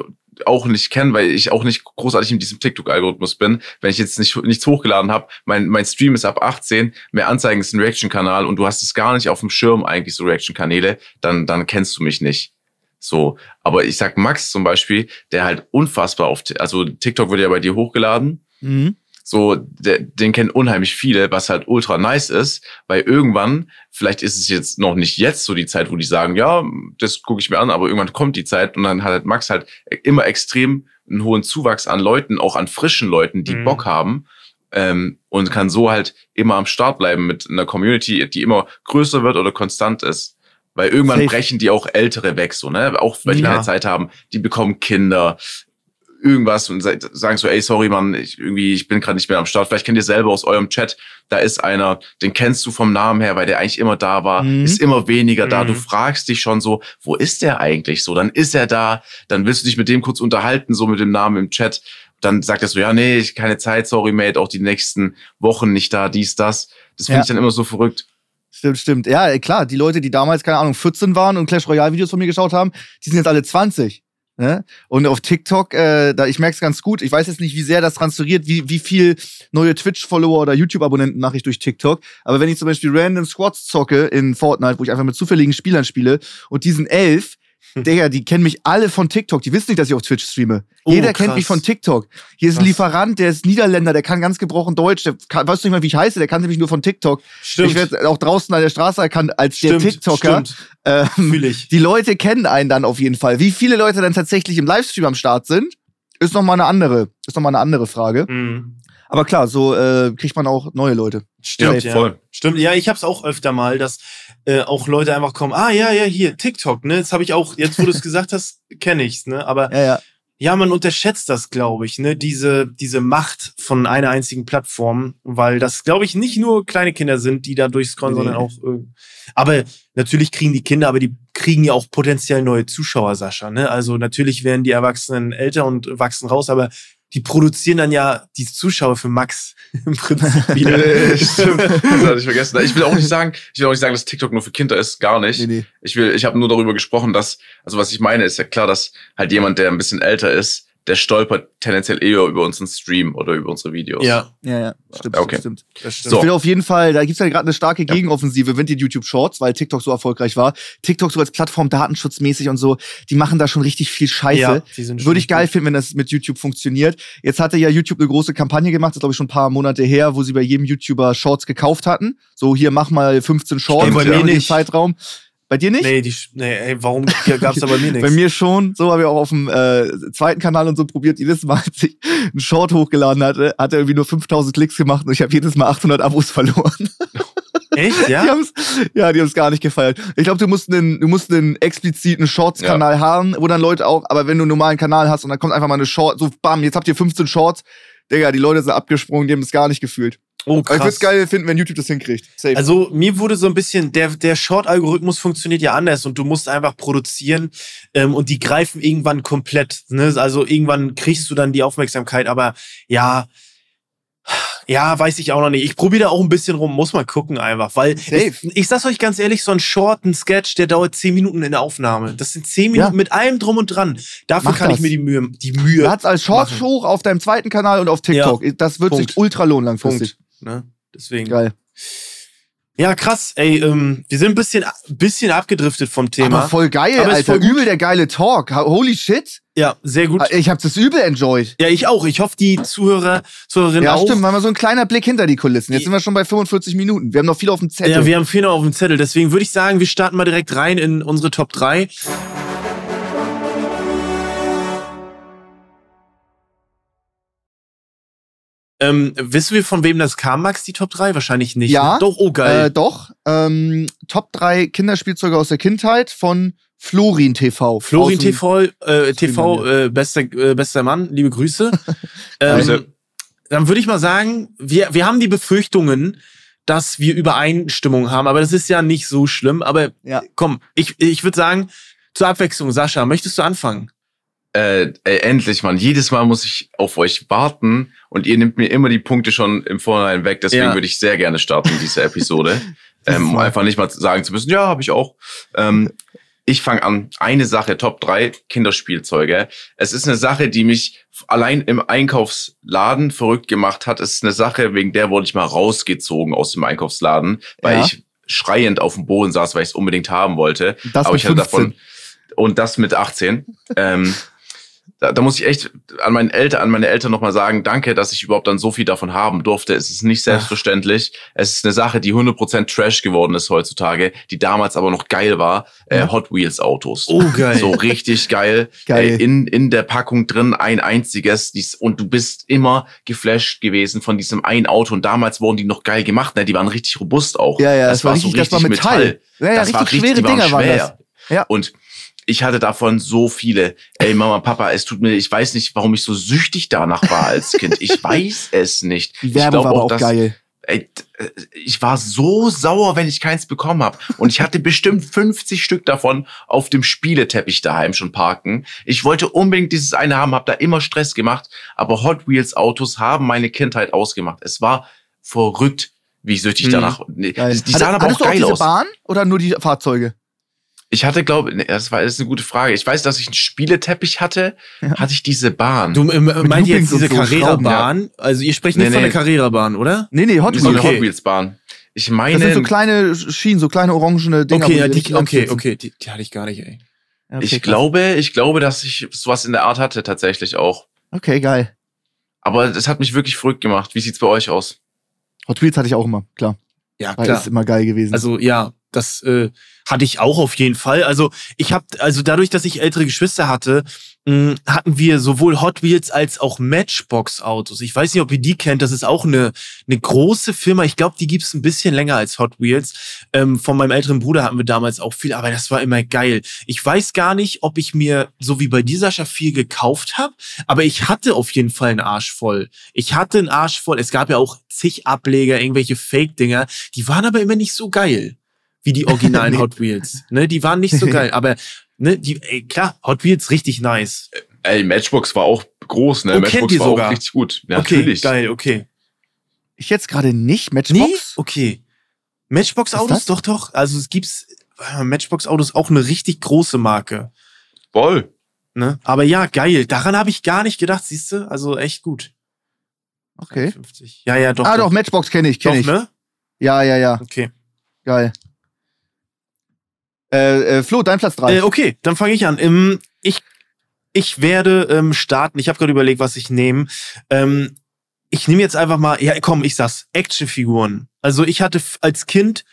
auch nicht kennen, weil ich auch nicht großartig in diesem TikTok-Algorithmus bin. Wenn ich jetzt nicht, nichts hochgeladen habe, mein, mein Stream ist ab 18, mehr Anzeigen ist ein Reaction-Kanal und du hast es gar nicht auf dem Schirm eigentlich, so Reaction-Kanäle, dann, dann kennst du mich nicht. So, aber ich sag Max zum Beispiel, der halt unfassbar auf, also TikTok wird ja bei dir hochgeladen. Mhm. So, der, den kennen unheimlich viele, was halt ultra nice ist, weil irgendwann, vielleicht ist es jetzt noch nicht jetzt so die Zeit, wo die sagen, ja, das gucke ich mir an, aber irgendwann kommt die Zeit und dann hat halt Max halt immer extrem einen hohen Zuwachs an Leuten, auch an frischen Leuten, die mhm. Bock haben. Ähm, und kann so halt immer am Start bleiben mit einer Community, die immer größer wird oder konstant ist. Weil irgendwann Safe. brechen die auch Ältere weg, so, ne? Auch weil die ja. keine Zeit haben, die bekommen Kinder, irgendwas und sagen so, ey, sorry, Mann, ich, irgendwie, ich bin gerade nicht mehr am Start. Vielleicht kennt ihr selber aus eurem Chat, da ist einer, den kennst du vom Namen her, weil der eigentlich immer da war, mhm. ist immer weniger mhm. da. Du mhm. fragst dich schon so, wo ist der eigentlich so? Dann ist er da, dann willst du dich mit dem kurz unterhalten, so mit dem Namen im Chat. Dann sagt er so, ja, nee, ich keine Zeit, sorry, Mate, auch die nächsten Wochen nicht da, dies, das. Das finde ja. ich dann immer so verrückt. Stimmt, stimmt. Ja, klar, die Leute, die damals, keine Ahnung, 14 waren und Clash Royale Videos von mir geschaut haben, die sind jetzt alle 20. Ne? Und auf TikTok, äh, da ich merke es ganz gut, ich weiß jetzt nicht, wie sehr das transferiert, wie, wie viel neue Twitch-Follower oder YouTube-Abonnenten mache ich durch TikTok. Aber wenn ich zum Beispiel random Squads zocke in Fortnite, wo ich einfach mit zufälligen Spielern spiele und diesen elf, Digga, die kennen mich alle von TikTok. Die wissen nicht, dass ich auf Twitch streame. Oh, Jeder krass. kennt mich von TikTok. Hier ist krass. ein Lieferant, der ist Niederländer, der kann ganz gebrochen Deutsch. Der kann, weißt du nicht mal, wie ich heiße, der kann nämlich nur von TikTok. Stimmt. Ich werde auch draußen an der Straße erkannt als stimmt, der TikToker. Stimmt. Ähm, Fühl ich. Die Leute kennen einen dann auf jeden Fall. Wie viele Leute dann tatsächlich im Livestream am Start sind, ist nochmal eine andere, ist noch mal eine andere Frage. Mhm. Aber klar, so äh, kriegt man auch neue Leute. Stimmt, ja, voll. Stimmt, ja, ich hab's auch öfter mal, dass äh, auch Leute einfach kommen, ah ja, ja, hier, TikTok, ne? Das habe ich auch, jetzt wo du es gesagt hast, kenne ich's, ne? Aber ja, ja. ja, man unterschätzt das, glaube ich, ne? Diese, diese Macht von einer einzigen Plattform, weil das, glaube ich, nicht nur kleine Kinder sind, die da durchscrollen, nee. sondern auch. Äh, aber natürlich kriegen die Kinder, aber die kriegen ja auch potenziell neue Zuschauer, Sascha. Ne? Also natürlich werden die Erwachsenen älter und wachsen raus, aber die produzieren dann ja die Zuschauer für Max im Prinzip wieder. Stimmt, das hatte ich vergessen. Ich will auch nicht sagen, ich will auch nicht sagen, dass TikTok nur für Kinder ist, gar nicht. Nee, nee. Ich will, ich habe nur darüber gesprochen, dass, also was ich meine, ist ja klar, dass halt jemand, der ein bisschen älter ist, der stolpert tendenziell eher über unseren Stream oder über unsere Videos. Ja, ja, ja. Stimmt, okay. stimmt. Das stimmt. So. Ich will auf jeden Fall, da gibt's ja gerade eine starke Gegenoffensive, wenn die YouTube Shorts, weil TikTok so erfolgreich war. TikTok so als Plattform datenschutzmäßig und so, die machen da schon richtig viel Scheiße. Ja, Würde ich geil finden, wenn das mit YouTube funktioniert. Jetzt hatte ja YouTube eine große Kampagne gemacht, das glaube ich schon ein paar Monate her, wo sie bei jedem YouTuber Shorts gekauft hatten. So, hier mach mal 15 Shorts in dem Zeitraum. Bei dir nicht? Nee, die, nee ey, warum gab's da bei mir nichts? Bei mir schon. So habe ich auch auf dem äh, zweiten Kanal und so probiert. Jedes Mal, als ich einen Short hochgeladen hatte, hat er irgendwie nur 5000 Klicks gemacht und ich habe jedes Mal 800 Abos verloren. Echt, ja? Die haben's, ja, die haben es gar nicht gefeiert. Ich glaube, du musst einen, du musst einen expliziten Shorts-Kanal haben, wo dann Leute auch, aber wenn du einen normalen Kanal hast und dann kommt einfach mal eine Short, so bam, jetzt habt ihr 15 Shorts, Digga, die Leute sind abgesprungen, die haben es gar nicht gefühlt. Oh, Aber ich würde es geil finden, wenn YouTube das hinkriegt. Safe. Also mir wurde so ein bisschen, der, der Short-Algorithmus funktioniert ja anders und du musst einfach produzieren ähm, und die greifen irgendwann komplett. Ne? Also irgendwann kriegst du dann die Aufmerksamkeit, aber ja, ja, weiß ich auch noch nicht. Ich probiere da auch ein bisschen rum, muss mal gucken einfach, weil Safe. ich, ich sag's euch ganz ehrlich, so ein Short, ein Sketch, der dauert zehn Minuten in der Aufnahme. Das sind zehn Minuten Ja. mit allem drum und dran. Dafür Mach kann ich das. mir die Mühe, die Mühe. Du hast als Shorts machen. hoch auf deinem zweiten Kanal und auf TikTok. Das wird Punkt. sich ultra lohnen langfristig. Punkt. Ne? Deswegen. Geil. Ja, krass. Ey, ähm, wir sind ein bisschen, bisschen abgedriftet vom Thema. Aber voll geil, Aber Alter. Übel der geile Talk. Holy shit. ja, sehr gut. Ich hab das übel enjoyed. Ja, ich auch. Ich hoffe, die Zuhörer, Zuhörerinnen Ja, auch. stimmt. War mal so ein kleiner Blick hinter die Kulissen. Jetzt sind wir schon bei 45 Minuten. Wir haben noch viel auf dem Zettel. Ja, wir haben viel noch auf dem Zettel. Deswegen würde ich sagen, wir starten mal direkt rein in unsere Top 3. Ähm, wissen wir, von wem das kam, Max, die Top 3? Wahrscheinlich nicht. Ja, Ne? Doch, oh geil. Äh, doch. Ähm, Top 3 Kinderspielzeuge aus der Kindheit von Florin TV. Florin TV, äh, TV äh, bester, äh, bester Mann, liebe Grüße. ähm, Grüße. dann würde ich mal sagen, wir, wir haben die Befürchtungen, dass wir Übereinstimmung haben, aber das ist ja nicht so schlimm. Aber Ja. komm, ich, ich würde sagen, zur Abwechslung, Sascha, möchtest du anfangen? Äh, ey, endlich, Mann. Jedes Mal muss ich auf euch warten und ihr nehmt mir immer die Punkte schon im Vorhinein weg. Deswegen Ja. würde ich sehr gerne starten, diese Episode. ähm, um einfach nicht mal sagen zu müssen, ja, habe ich auch. Ähm, ich fange an. Eine Sache, Top 3, Kinderspielzeuge. Es ist eine Sache, die mich allein im Einkaufsladen verrückt gemacht hat. Es ist eine Sache, wegen der wurde ich mal rausgezogen aus dem Einkaufsladen, weil Ja. ich schreiend auf dem Boden saß, weil ich es unbedingt haben wollte. Das Aber mit ich hatte 15. davon und das mit 18. ähm, da, da muss ich echt an meinen Eltern, an meine Eltern nochmal sagen, danke, dass ich überhaupt dann so viel davon haben durfte. Es ist nicht selbstverständlich. Es ist eine Sache, die 100% Trash geworden ist heutzutage, die damals aber noch geil war. Äh, Ja. Hot Wheels Autos. Oh, geil. So richtig geil. Geil. Äh, in, in der Packung drin ein einziges. Dies, und du bist immer geflasht gewesen von diesem einen Auto. Und damals wurden die noch geil gemacht. Ne? Die waren richtig robust auch. Ja, ja, das, das war richtig- so das war richtig Metall. Ja, ja, das war richtig richtig, schwere waren Dinger waren schwer. das. Ja. Und ich hatte davon so viele. Ey, Mama, Papa, es tut mir, ich weiß nicht, warum ich so süchtig danach war als Kind. Ich weiß es nicht. Die ich Werbung war aber auch dass- geil. Ey, äh, ich war so sauer, wenn ich keins bekommen habe. Und ich hatte bestimmt 50 Stück davon auf dem Spieleteppich daheim schon parken. Ich wollte unbedingt dieses eine haben, habe da immer Stress gemacht. Aber Hot Wheels Autos haben meine Kindheit ausgemacht. Es war verrückt, wie süchtig Mhm. danach. Die, die sahen aber auch geil diese aus. Bahn oder nur die Fahrzeuge? Ich hatte, glaube nee, das war das ist eine gute Frage. Ich weiß, dass ich einen Spieleteppich hatte. Ja. Hatte ich diese Bahn? Du ähm, meint ihr jetzt diese so, Carrera-Bahn? Also ihr sprecht nicht Nee, von der nee. Carrera-Bahn, oder? Nee, nee, Hot so eine Wheels. Okay. Hot Wheels Bahn. Ich Das meine, sind so kleine Schienen, so kleine orangene Dinger. okay, ja, die die, okay, sitzen. okay, die, die hatte ich gar nicht, ey. Ja, okay, ich krass. glaube, ich glaube, dass ich sowas in der Art hatte tatsächlich auch. Okay, geil. Aber das hat mich wirklich verrückt gemacht. Wie sieht's bei euch aus? Hot Wheels hatte ich auch immer, klar. Ja, klar. ist immer geil gewesen. Also ja, das äh, hatte ich auch auf jeden Fall. Also ich habe, also dadurch, dass ich ältere Geschwister hatte, mh, hatten wir sowohl Hot Wheels als auch Matchbox-Autos. Ich weiß nicht, ob ihr die kennt. Das ist auch eine, eine große Firma. Ich glaube, die gibt's ein bisschen länger als Hot Wheels. Ähm, von meinem älteren Bruder hatten wir damals auch viel, aber das war immer geil. Ich weiß gar nicht, ob ich mir, so wie bei dieser viel gekauft habe, aber ich hatte auf jeden Fall einen Arsch voll. Ich hatte einen Arsch voll. Es gab ja auch zig Ableger, irgendwelche Fake-Dinger. Die waren aber immer nicht so geil wie die originalen Nee. Hot Wheels. Ne, die waren nicht so geil, aber ne, die, ey, klar, Hot Wheels richtig nice. Ey, Matchbox war auch groß, ne? Oh, Matchbox war sogar? auch richtig gut. Ja, okay, natürlich. geil, okay. ich jetzt gerade nicht. Nee? Matchbox? Okay. Was Matchbox-Autos, doch, doch. Also es gibt's, äh, Matchbox-Autos auch eine richtig große Marke. Voll. Ne? Aber ja, geil. Daran habe ich gar nicht gedacht, siehst du? Also echt gut. Okay. 50. Ja, ja, doch. ah, doch, Matchbox kenne ich, doch, kenne ich. ne? Ja, ja, ja. Okay. Geil. Äh, äh, Flo, dein Platz 3. Äh, okay, dann fange ich an. Ähm, ich, ich werde ähm, starten. Ich habe gerade überlegt, was ich nehme. Ähm, ich nehme jetzt einfach mal, ja komm, ich sag's, Actionfiguren. Also ich hatte als Kind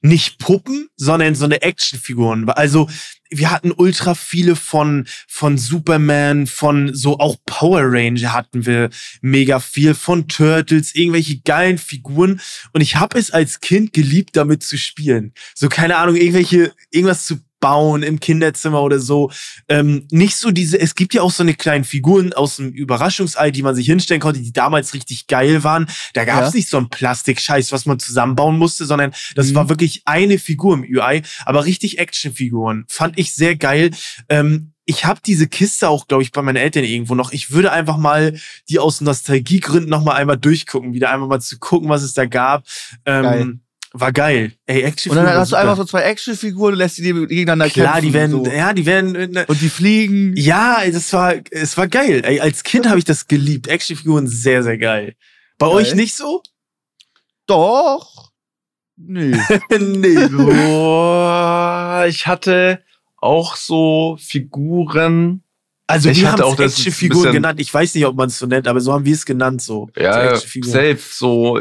nicht Puppen, sondern so eine Actionfiguren. Also wir hatten ultra viele von von Superman, von so auch Power Ranger hatten wir mega viel von Turtles, irgendwelche geilen Figuren und ich habe es als Kind geliebt damit zu spielen. So keine Ahnung, irgendwelche irgendwas zu bauen im Kinderzimmer oder so. Ähm, nicht so diese, es gibt ja auch so eine kleinen Figuren aus dem Überraschungsei, die man sich hinstellen konnte, die damals richtig geil waren. Da gab es ja. nicht so einen Plastikscheiß, was man zusammenbauen musste, sondern das mhm. war wirklich eine Figur im UI, aber richtig Actionfiguren. Fand ich sehr geil. Ähm, ich habe diese Kiste auch, glaube ich, bei meinen Eltern irgendwo noch. Ich würde einfach mal die aus Nostalgiegründen noch mal einmal durchgucken, wieder einmal mal zu gucken, was es da gab. Ähm, war geil. Ey, Actionfiguren. Und dann hast du einfach so zwei Actionfiguren und lässt die gegeneinander Klar, kämpfen. die werden, so. ja, die werden. Äh, und die fliegen. Ja, das war, es war geil. Ey, als Kind habe ich das geliebt. Actionfiguren sehr, sehr geil. Bei geil. euch nicht so? Doch. Nee. nee. Boah, ich hatte auch so Figuren. Also ich wir haben auch Actionfiguren genannt. Ich weiß nicht, ob man es so nennt, aber so haben wir es genannt so. Ja, so safe. So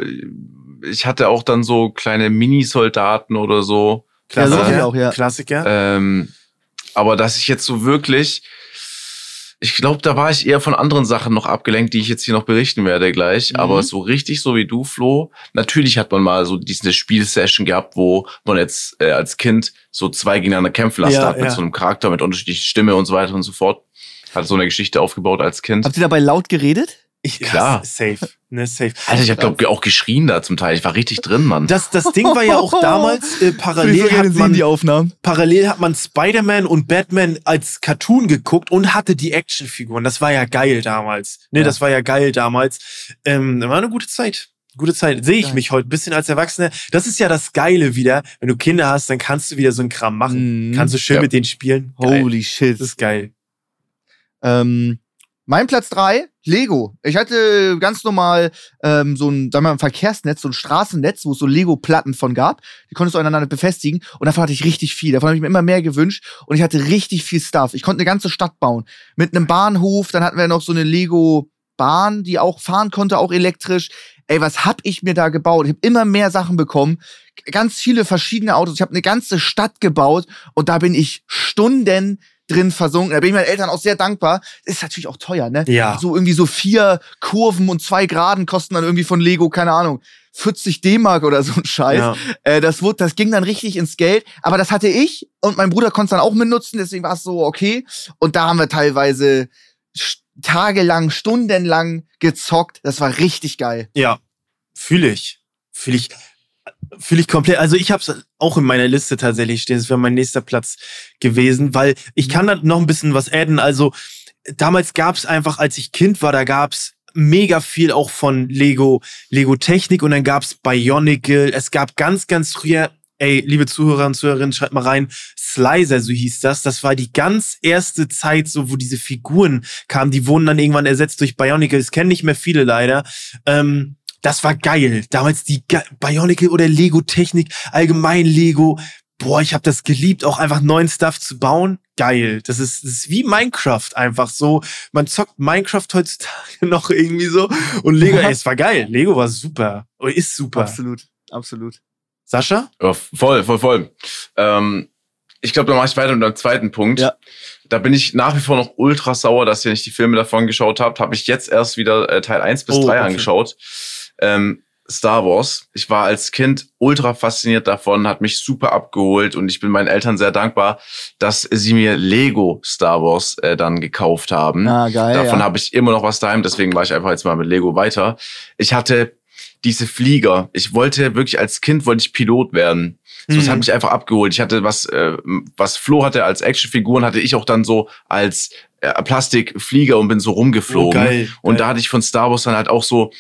ich hatte auch dann so kleine Mini-Soldaten oder so. Klassiker, ja, auch, ja. Klassiker. Ähm, aber dass ich jetzt so wirklich, ich glaube, da war ich eher von anderen Sachen noch abgelenkt, die ich jetzt hier noch berichten werde gleich. Mhm. Aber so richtig so wie du, Flo, natürlich hat man mal so diese Spielsession gehabt, wo man jetzt äh, als Kind so zwei gegeneinander kämpfen lassen ja, hat mit ja. so einem Charakter, mit unterschiedlicher Stimme und so weiter und so fort. Hat so eine Geschichte aufgebaut als Kind. Habt ihr dabei laut geredet? Ich, Klar. safe. Ne, safe. Alter, ich habe glaube auch geschrien da zum Teil. Ich war richtig drin, Mann. Das, das Ding war ja auch damals äh, parallel hat man die Aufnahmen. Parallel hat man Spider-Man und Batman als Cartoon geguckt und hatte die Actionfiguren. Das war ja geil damals. Ne, ja. das war ja geil damals. Ähm, war eine gute Zeit. Gute Zeit. Sehe ich ja. mich heute bisschen als Erwachsener. Das ist ja das Geile wieder. Wenn du Kinder hast, dann kannst du wieder so einen Kram machen. Mhm. Kannst du schön ja. mit denen spielen. Geil. Holy shit. Das ist geil. Ähm, mein Platz drei Lego. Ich hatte ganz normal ähm, so ein, sagen wir mal, ein Verkehrsnetz, so ein Straßennetz, wo es so Lego-Platten von gab. Die konntest du aneinander befestigen. Und davon hatte ich richtig viel. Davon habe ich mir immer mehr gewünscht. Und ich hatte richtig viel Stuff. Ich konnte eine ganze Stadt bauen. Mit einem Bahnhof. Dann hatten wir noch so eine Lego-Bahn, die auch fahren konnte, auch elektrisch. Ey, was hab ich mir da gebaut? Ich habe immer mehr Sachen bekommen. Ganz viele verschiedene Autos. Ich habe eine ganze Stadt gebaut. Und da bin ich Stunden drin versunken. Da bin ich meinen Eltern auch sehr dankbar. Ist natürlich auch teuer, ne? Ja. So irgendwie so vier Kurven und zwei Graden kosten dann irgendwie von Lego, keine Ahnung, 40 D-Mark oder so ein Scheiß. Ja. Äh, das, wurde, das ging dann richtig ins Geld. Aber das hatte ich und mein Bruder konnte es dann auch mitnutzen, deswegen war es so okay. Und da haben wir teilweise tagelang, stundenlang gezockt. Das war richtig geil. Ja, fühle ich. Fühle ich. Fühle ich komplett. Also ich habe es auch in meiner Liste tatsächlich stehen. Das wäre mein nächster Platz gewesen, weil ich kann da noch ein bisschen was adden. Also damals gab es einfach, als ich Kind war, da gab es mega viel auch von Lego, Lego Technik und dann gab es Bionicle. Es gab ganz, ganz früher, ey, liebe Zuhörer und Zuhörerinnen, schreibt mal rein, Slicer, so hieß das. Das war die ganz erste Zeit, so wo diese Figuren kamen. Die wurden dann irgendwann ersetzt durch Bionicle. Das kennen nicht mehr viele leider. Ähm, das war geil. Damals die Ge Bionicle oder Lego-Technik, allgemein Lego. Boah, ich habe das geliebt, auch einfach neuen Stuff zu bauen. Geil. Das ist, das ist wie Minecraft einfach so. Man zockt Minecraft heutzutage noch irgendwie so. Und Lego, ey, es war geil. Lego war super. Oder ist super. Absolut, absolut. Sascha? Ja, voll, voll, voll. Ähm, ich glaube, da mache ich weiter mit dem zweiten Punkt. Ja. Da bin ich nach wie vor noch ultra sauer, dass ihr nicht die Filme davon geschaut habt. Habe ich jetzt erst wieder äh, Teil 1 bis oh, 3 okay. angeschaut ähm, Star Wars. Ich war als Kind ultra fasziniert davon, hat mich super abgeholt und ich bin meinen Eltern sehr dankbar, dass sie mir Lego Star Wars äh, dann gekauft haben. Ah, geil, Davon ja. habe ich immer noch was daheim, deswegen war ich einfach jetzt mal mit Lego weiter. Ich hatte diese Flieger. Ich wollte wirklich als Kind wollte ich Pilot werden. So, das hat mhm. mich einfach abgeholt. Ich hatte was, äh, was Flo hatte als Actionfiguren, hatte ich auch dann so als äh, Plastikflieger und bin so rumgeflogen. Oh, geil, und geil. da hatte ich von Star Wars dann halt auch so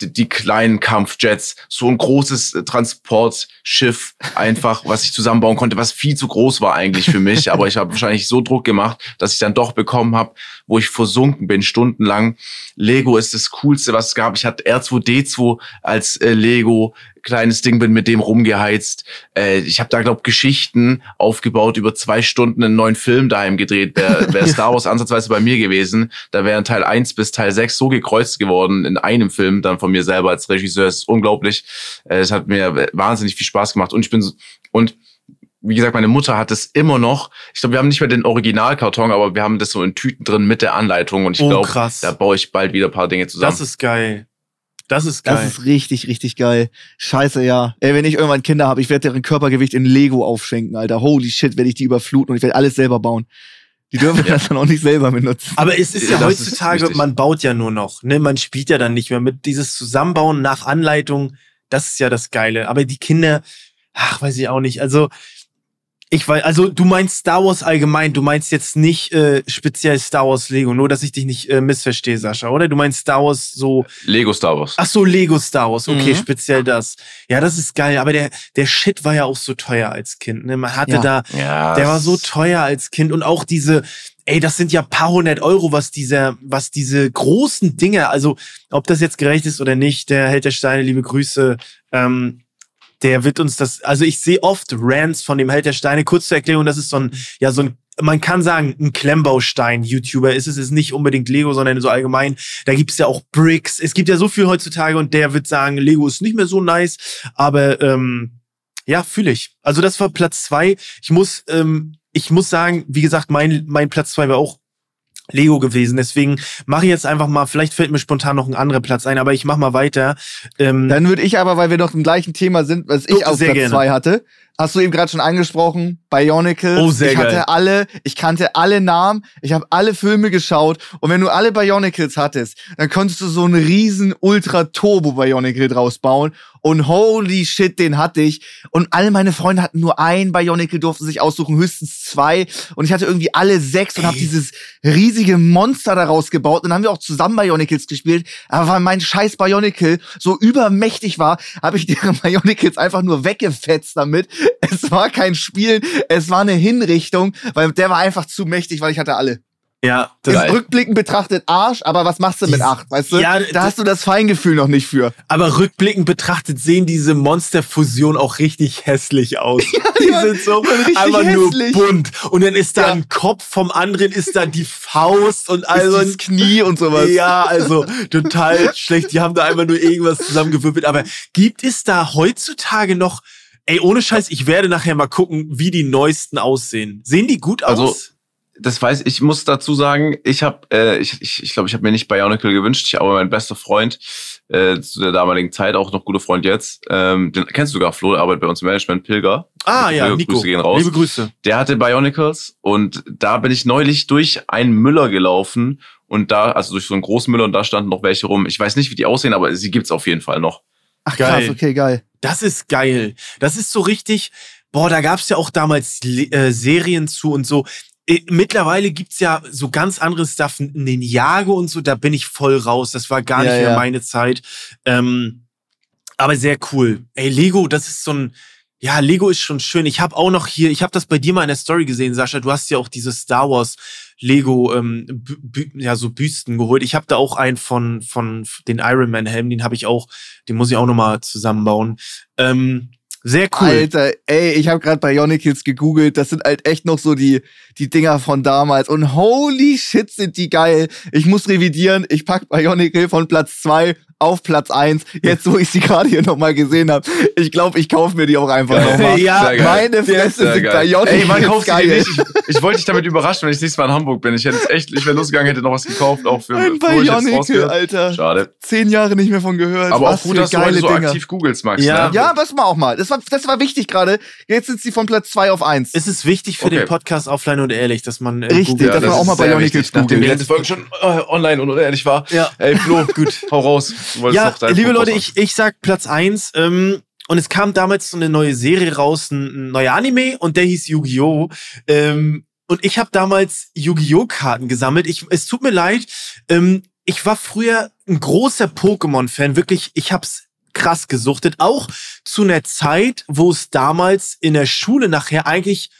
die, kleinen Kampfjets, so ein großes äh, Transportschiff einfach, was ich zusammenbauen konnte, was viel zu groß war eigentlich für mich, aber ich habe wahrscheinlich so Druck gemacht, dass ich dann doch bekommen habe, wo ich versunken bin stundenlang. Lego ist das coolste, was es gab. Ich hatte R2D2 als äh, Lego kleines Ding, bin mit dem rumgeheizt. Äh, ich habe da, glaub Geschichten aufgebaut, über zwei Stunden einen neuen Film daheim gedreht. Wäre wär Star Wars ansatzweise bei mir gewesen. Da wären Teil 1 bis Teil 6 so gekreuzt geworden in einem Film, dann von mir selber als Regisseur. Es ist unglaublich. Äh, es hat mir wahnsinnig viel Spaß gemacht. Und ich bin so, und wie gesagt, meine Mutter hat es immer noch. Ich glaube, wir haben nicht mehr den Originalkarton, aber wir haben das so in Tüten drin mit der Anleitung. Und ich Oh, glaube, da baue ich bald wieder ein paar Dinge zusammen. Das ist geil. Das ist geil. Das ist richtig, richtig geil. Scheiße, ja. Ey, wenn ich irgendwann Kinder habe, ich werde deren Körpergewicht in Lego aufschenken, Alter. Holy shit, werde ich die überfluten und ich werde alles selber bauen. Die dürfen das dann auch nicht selber benutzen. Aber es ist ja ist heutzutage, wichtig. man baut ja nur noch, ne? Man spielt ja dann nicht mehr mit dieses Zusammenbauen nach Anleitung, das ist ja das Geile. Aber die Kinder, ach, weiß ich auch nicht. Also, ich weiß, also du meinst Star Wars allgemein, du meinst jetzt nicht äh, speziell Star Wars Lego, nur dass ich dich nicht äh, missverstehe, Sascha, oder? Du meinst Star Wars so, Lego Star Wars. ach so, Lego Star Wars, okay, Mhm. speziell das. Ja, das ist geil, aber der, der Shit war ja auch so teuer als Kind, ne? Man hatte Ja. da, Ja, der war so teuer als Kind und auch diese, ey, das sind ja paar hundert Euro, was dieser, was diese großen Dinge, also ob das jetzt gerecht ist oder nicht, der Held der Steine, liebe Grüße, ähm, der wird uns das, also ich sehe oft Rants von dem Held der Steine, kurz zur Erklärung, das ist so ein, ja, so ein, man kann sagen, ein Klemmbaustein-YouTuber ist es, ist nicht unbedingt Lego, sondern so allgemein. Da gibt's ja auch Bricks. Es gibt ja so viel heutzutage und der wird sagen, Lego ist nicht mehr so nice, aber ähm, ja, fühle ich. Also das war Platz zwei. Ich muss, ähm, ich muss sagen, wie gesagt, mein, mein Platz zwei war auch Lego gewesen. Deswegen mache ich jetzt einfach mal, vielleicht fällt mir spontan noch ein anderer Platz ein, aber ich mach mal weiter. Ähm, Dann würde ich aber, weil wir noch im gleichen Thema sind, was ich auf Platz gerne. 2 hatte, hast du eben gerade schon angesprochen, Bionicle. Oh, sehr ich hatte geil. alle, ich kannte alle Namen, ich habe alle Filme geschaut und wenn du alle Bionicles hattest, dann konntest du so einen riesen Ultra Turbo Bionicle draus bauen und holy shit, den hatte ich und alle meine Freunde hatten nur ein Bionicle, durften sich aussuchen, höchstens zwei und ich hatte irgendwie alle sechs und habe dieses riesige Monster daraus gebaut und dann haben wir auch zusammen Bionicles gespielt, aber weil mein scheiß Bionicle so übermächtig war, habe ich deren Bionicles einfach nur weggefetzt damit. Es war kein Spielen, es war eine Hinrichtung, weil der war einfach zu mächtig, weil ich hatte alle. ja, Im Geil. Rückblicken betrachtet Arsch, aber was machst du mit acht, weißt du? Ja, da hast du das Feingefühl noch nicht für. aber rückblickend betrachtet sehen diese Monsterfusionen auch richtig hässlich aus. die waren- sind so einfach nur bunt. Und dann ist da Ja. ein Kopf vom anderen, ist da die Faust und also das Knie und sowas. Ja, also total schlecht. Die haben da einfach nur irgendwas zusammengewürfelt. Aber gibt es da heutzutage noch, ey, ohne Scheiß, ich werde nachher mal gucken, wie die neuesten aussehen. Sehen die gut Also, aus? das weiß ich muss dazu sagen, ich habe, äh, ich ich, ich, glaube, ich habe mir nicht Bionicle gewünscht, ich, aber mein bester Freund äh, zu der damaligen Zeit, auch noch guter Freund jetzt, ähm, den kennst du sogar, Flo, der arbeitet bei uns im Management, Pilger. ah ja, Grüße Nico. gehen raus. Liebe Grüße. Der hatte Bionicles und da bin ich neulich durch einen Müller gelaufen und da, also durch so einen großen Müller und da standen noch welche rum. Ich weiß nicht, wie die aussehen, aber sie gibt's auf jeden Fall noch. Ach Geil. krass, okay, geil. Das ist geil. Das ist so richtig. Boah, da gab's ja auch damals äh, Serien zu und so. Äh, Mittlerweile gibt's ja so ganz andere Stuff, n- Ninjago und so, da bin ich voll raus. Das war gar Ja, nicht mehr ja. meine Zeit. Ähm, aber sehr cool. Ey, Lego, das ist so ein. Ja, Lego ist schon schön. Ich habe auch noch hier, ich habe das bei dir mal in der Story gesehen, Sascha. Du hast ja auch diese Star Wars Lego, ähm, ja so Büsten geholt. Ich habe da auch einen von von den Iron Man Helm, den habe ich auch, den muss ich auch noch mal zusammenbauen. Ähm, sehr cool. Alter, ey, ich habe gerade Bionicles gegoogelt. Das sind halt echt noch so die, die Dinger von damals. Und holy shit, sind die geil. Ich muss revidieren. Ich pack Bionicle von Platz zwei auf Platz eins. Jetzt, wo ich sie gerade hier nochmal gesehen habe. Ich glaube, ich kaufe mir die auch einfach nochmal. Ja. Meine Fresse sind. Bionicles Ey, du die geil. nicht? Ich, ich wollte dich damit überraschen, wenn ich nächstes Mal in Hamburg bin. Ich hätte echt, ich wäre losgegangen, hätte noch was gekauft, auch für Ein rausgehe. Alter. Schade. Zehn Jahre nicht mehr von gehört. Aber Was auch gut, für dass du heute geile so Dinger. aktiv googelst, Max. Ja. Ne? Ja, was mal auch mal. Das war, das war wichtig gerade. Jetzt sind sie von Platz zwei auf eins. Es ist wichtig für Okay. den Podcast offline und ehrlich, dass man äh, Richtig, googelt. dass man das auch ist mal Bionicles wichtig, Nachdem die googelt. letzte Folge schon äh, online und unehrlich war. Ja. Ey, Flo, gut, hau raus. Ja, liebe Leute, ich, ich sag Platz eins. Ähm, und es kam damals so eine neue Serie raus, ein, ein neuer Anime und der hieß Yu-Gi-Oh! Ähm, und ich habe damals Yu-Gi-Oh! Karten gesammelt. Ich, es tut mir leid. Ähm, ich war früher ein großer Pokémon-Fan. Wirklich, ich hab's krass gesuchtet. Auch zu einer Zeit, wo es damals in der Schule nachher eigentlich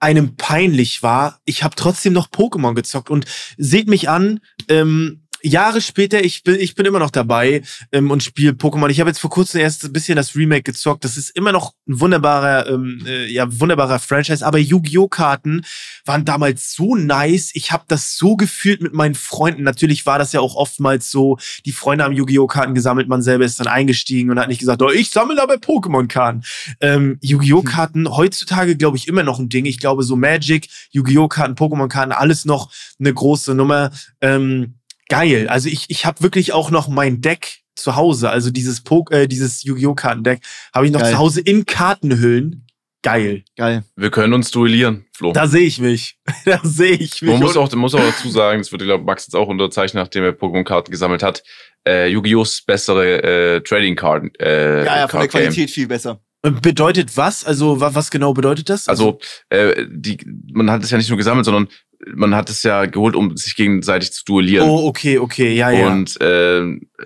einem peinlich war. Ich habe trotzdem noch Pokémon gezockt und seht mich an. Ähm, Jahre später, ich bin, ich bin immer noch dabei ähm, und spiele Pokémon. Ich habe jetzt vor kurzem erst ein bisschen das Remake gezockt. Das ist immer noch ein wunderbarer, ähm, äh, ja, wunderbarer Franchise. Aber Yu-Gi-Oh! Karten waren damals so nice. Ich habe das so gefühlt mit meinen Freunden. Natürlich war das ja auch oftmals so, die Freunde haben Yu-Gi-Oh! Karten gesammelt, man selber ist dann eingestiegen und hat nicht gesagt, oh, ich sammle aber Pokémon-Karten. Ähm, Yu-Gi-Oh! Karten heutzutage, glaube ich, immer noch ein Ding. Ich glaube, so Magic, Yu-Gi-Oh! Karten, Pokémon-Karten, alles noch eine große Nummer. Ähm, geil. Also ich, ich habe wirklich auch noch mein Deck zu Hause. Also dieses, po äh, dieses Yu-Gi-Oh! Kartendeck habe ich noch Geil. zu Hause in Kartenhüllen. Geil. Geil. Wir können uns duellieren, Flo. Da sehe ich mich. Da sehe ich mich. Man muss auch, man muss auch dazu sagen, das wird, glaube Max jetzt auch unterzeichnen, nachdem er Pokémon-Karten gesammelt hat. Äh, Yu-Gi-Ohs bessere äh, Trading-Karten. Äh, Ja, ja, von der. Qualität viel besser. bedeutet was? Also wa was genau bedeutet das? Also, äh, die, man hat es ja nicht nur gesammelt, sondern man hat es ja geholt, um sich gegenseitig zu duellieren. oh, okay, okay, ja, ja. Und äh,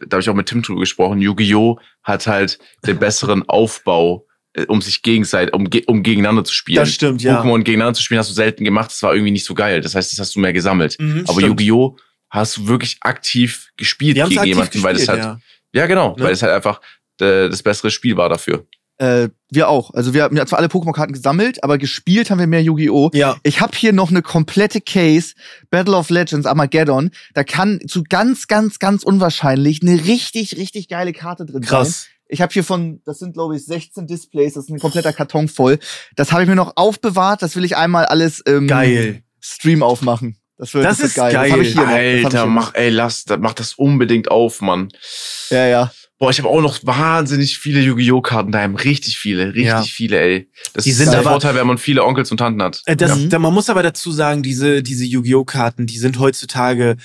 da habe ich auch mit Tim drüber gesprochen. Yu-Gi-Oh! hat halt den besseren Aufbau, äh, um sich gegenseitig, um, um gegeneinander zu spielen. Das stimmt, ja. Pokémon gegeneinander zu spielen hast du selten gemacht. Das war irgendwie nicht so geil. Das heißt, das hast du mehr gesammelt. Mhm, Aber. Yu-Gi-Oh! hast du wirklich aktiv gespielt haben's gegen aktiv jemanden, weil das gespielt, halt, ja. ja, genau, Ne? weil es halt einfach äh, das bessere Spiel war dafür. Äh, wir auch. Also wir haben ja zwar alle Pokémon-Karten gesammelt, aber gespielt haben wir mehr Yu-Gi-Oh! Ja. Ich habe hier noch eine komplette Case, Battle of Legends, Armageddon. Da kann zu ganz, ganz, ganz unwahrscheinlich eine richtig, richtig geile Karte drin sein. Krass. Ich habe hier von, das sind glaube ich 16 Displays, das ist ein kompletter Karton voll. Das habe ich mir noch aufbewahrt, das will ich einmal alles im Geil. Stream aufmachen. Das wird, Das wird ist Das geil. hab ich hier noch. Das Alter, mach, ey, lass, mach das unbedingt auf, Mann. Ja, ja. Boah, ich habe auch noch wahnsinnig viele Yu-Gi-Oh! Karten daheim. Richtig viele, richtig Ja. viele, ey. Das Die ist sind der aber- Vorteil, wenn man viele Onkels und Tanten hat. Äh, Das, Ja. da, man muss aber dazu sagen, diese, diese Yu-Gi-Oh! Karten, die sind heutzutage,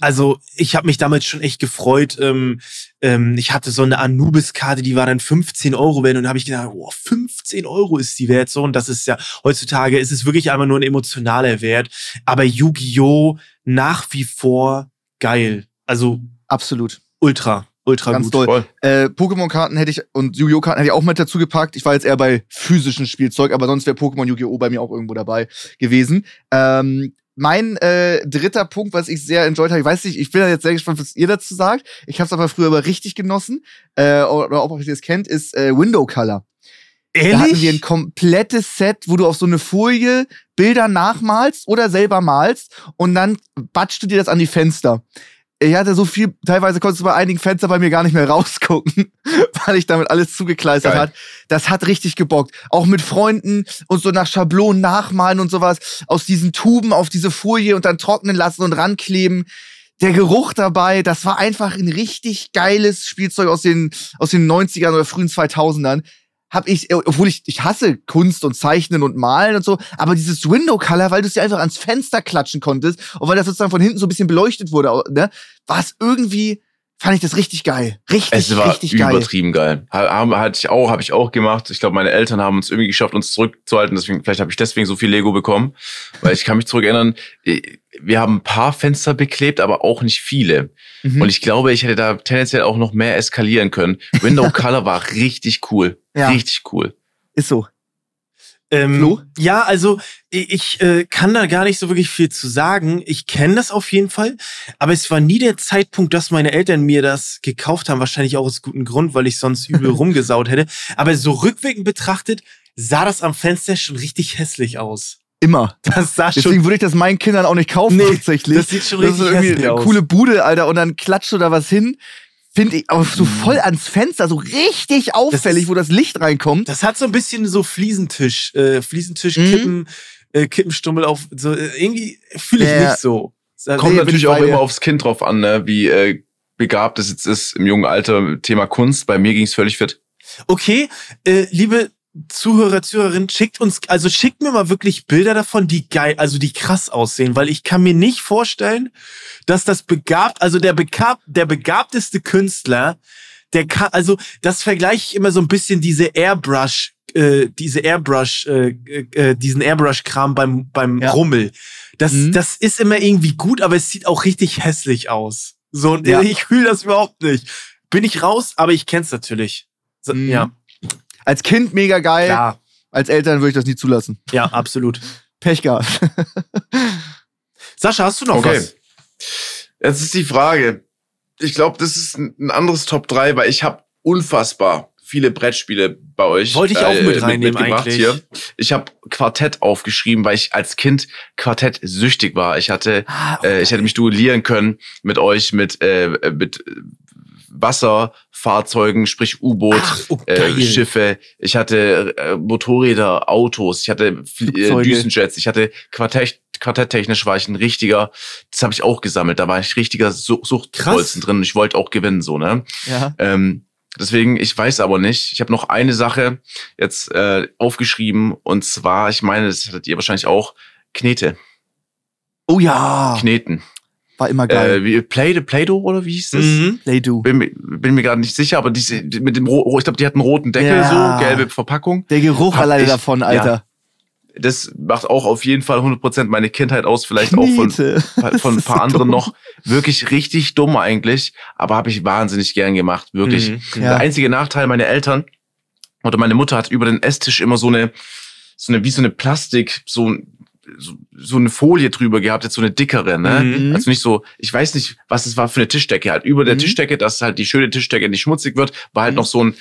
also ich habe mich damals schon echt gefreut. Ähm, ähm, ich hatte so eine Anubis-Karte, die war dann 15 Euro wert und da habe ich gedacht, oh, 15 Euro ist die wert so und das ist ja, heutzutage ist es wirklich einfach nur ein emotionaler Wert. Aber Yu-Gi-Oh! nach wie vor geil. Also Absolut. ultra, ultra Ganz gut. doll. Äh, Pokémon-Karten hätte ich und Yu-Gi-Oh! Karten hätte ich auch mit dazu gepackt. Ich war jetzt eher bei physischen Spielzeug, aber sonst wäre Pokémon Yu-Gi-Oh! bei mir auch irgendwo dabei gewesen. Ähm, mein äh, dritter Punkt, was ich sehr enjoyed habe, ich weiß nicht, ich bin ja jetzt sehr gespannt, was ihr dazu sagt. Ich habe es aber früher aber richtig genossen, äh, oder ob ihr es kennt, ist äh, Window Color. Da hatten wir ein Ehrlich? komplettes Set, wo du auf so eine Folie Bilder nachmalst oder selber malst und dann batschst du dir das an die Fenster. Ich hatte so viel, teilweise konntest du bei einigen Fenstern bei mir gar nicht mehr rausgucken, weil ich damit alles zugekleistert Geil. hat. Das hat richtig gebockt. Auch mit Freunden und so nach Schablonen nachmalen und sowas. Aus diesen Tuben auf diese Folie und dann trocknen lassen und rankleben. Der Geruch dabei, das war einfach ein richtig geiles Spielzeug aus den, aus den 90ern oder frühen 2000ern hab ich, äh, obwohl ich, ich hasse Kunst und Zeichnen und Malen und so, aber dieses Window Color, weil du es dir einfach ans Fenster klatschen konntest und weil das sozusagen von hinten so ein bisschen beleuchtet wurde, ne, war es irgendwie, fand ich das richtig geil. Richtig, Es war richtig geil. übertrieben geil. Ha- Haben, hatte ich auch, habe ich auch gemacht. Ich glaube, meine Eltern haben uns irgendwie geschafft, uns zurückzuhalten. Deswegen, vielleicht habe ich deswegen so viel Lego bekommen. Weil ich kann mich zurück erinnern, eh, wir haben ein paar Fenster beklebt, aber auch nicht viele. Mhm. Und ich glaube, ich hätte da tendenziell auch noch mehr eskalieren können. Window Color war richtig cool. Ja. Richtig cool. Ist so. Ähm? Ja, also ich, äh, kann da gar nicht so wirklich viel zu sagen. Ich kenne das auf jeden Fall, aber es war nie der Zeitpunkt, dass meine Eltern mir das gekauft haben. Wahrscheinlich auch aus gutem Grund, weil ich sonst übel rumgesaut hätte. Aber so rückwirkend betrachtet sah das am Fenster schon richtig hässlich aus. Immer. Das sah schon. Deswegen würde ich das meinen Kindern auch nicht kaufen, Nee, tatsächlich. das sieht schon Das ist richtig irgendwie hässlich eine aus. coole Bude, Alter, und dann klatscht du da was hin. Finde ich auch Mhm. so voll ans Fenster, so richtig auffällig, ist- wo das Licht reinkommt. Das hat so ein bisschen so Fliesentisch, äh, Fliesentisch, Mhm. Kippen, äh, Kippenstummel auf. So, äh, irgendwie fühle ich Ja. nicht so. Kommt natürlich ich auch immer aufs Kind drauf an, ne? wie äh, begabt es jetzt ist im jungen Alter. Thema Kunst. Bei mir ging es völlig fit. Okay, äh, liebe Zuhörer, Zuhörerinnen, schickt uns, also schickt mir mal wirklich Bilder davon, die geil, also die krass aussehen, weil ich kann mir nicht vorstellen, dass das begabt, also der begabt, der begabteste Künstler, der kann, also das vergleiche ich immer so ein bisschen diese Airbrush, äh, diese Airbrush, äh, äh, diesen Airbrush-Kram beim beim Ja. Rummel. Das, Mhm. das ist immer irgendwie gut, aber es sieht auch richtig hässlich aus. So, Ja. ich fühle das überhaupt nicht. Bin ich raus, aber ich kenn's natürlich. So, Mhm. Ja, Als Kind mega geil, klar. als Eltern würde ich das nie zulassen. Ja, absolut. Pech gehabt. Sascha, hast du noch Okay. was? Jetzt ist die Frage. Ich glaube, das ist ein anderes Top 3, weil ich habe unfassbar viele Brettspiele bei euch. Wollte ich auch mit reinnehmen mitgebracht eigentlich. Hier. Ich habe Quartett aufgeschrieben, weil ich als Kind Quartett süchtig war. Ich hatte, äh, ich hätte mich duellieren können mit euch, mit, äh, mit Wasserfahrzeugen, sprich U-Boot, oh, äh. Schiffe. Ich hatte äh, Motorräder, Autos. Ich hatte äh. Düsenjets. Ich hatte Quartett, quartetttechnisch war ich ein richtiger. Das habe ich auch gesammelt. Da war ich richtiger Su Suchtbolzen drin. Und ich wollte auch gewinnen, so ne. Ja. Ähm, deswegen, ich weiß aber nicht. Ich habe noch eine Sache jetzt äh, aufgeschrieben und zwar, ich meine, das hattet ihr wahrscheinlich auch, Knete, Oh ja, Kneten. War immer geil. Äh, wie, Play, Play-Doh oder wie hieß das? Mhm. Play-Doh. Bin, mir- bin mir gerade nicht sicher, aber die, mit dem ich glaube, die hatten einen roten Deckel, Ja. so gelbe Verpackung. Der Geruch Hab alleine ich- davon, ja. Alter. Das macht auch auf jeden Fall 100% meine Kindheit aus, vielleicht auch von von ein paar so anderen dumm. noch. Wirklich richtig dumm eigentlich, aber habe ich wahnsinnig gern gemacht, wirklich. Mhm. Ja. Der einzige Nachteil, meine Eltern oder meine Mutter hat über den Esstisch immer so eine, so eine, wie so eine Plastik, so, so, so eine Folie drüber gehabt, jetzt so eine dickere, ne? Mhm. Also nicht so, ich weiß nicht, was es war für eine Tischdecke halt. Über der Mhm. Tischdecke, dass halt die schöne Tischdecke nicht schmutzig wird, war halt Mhm. noch so ein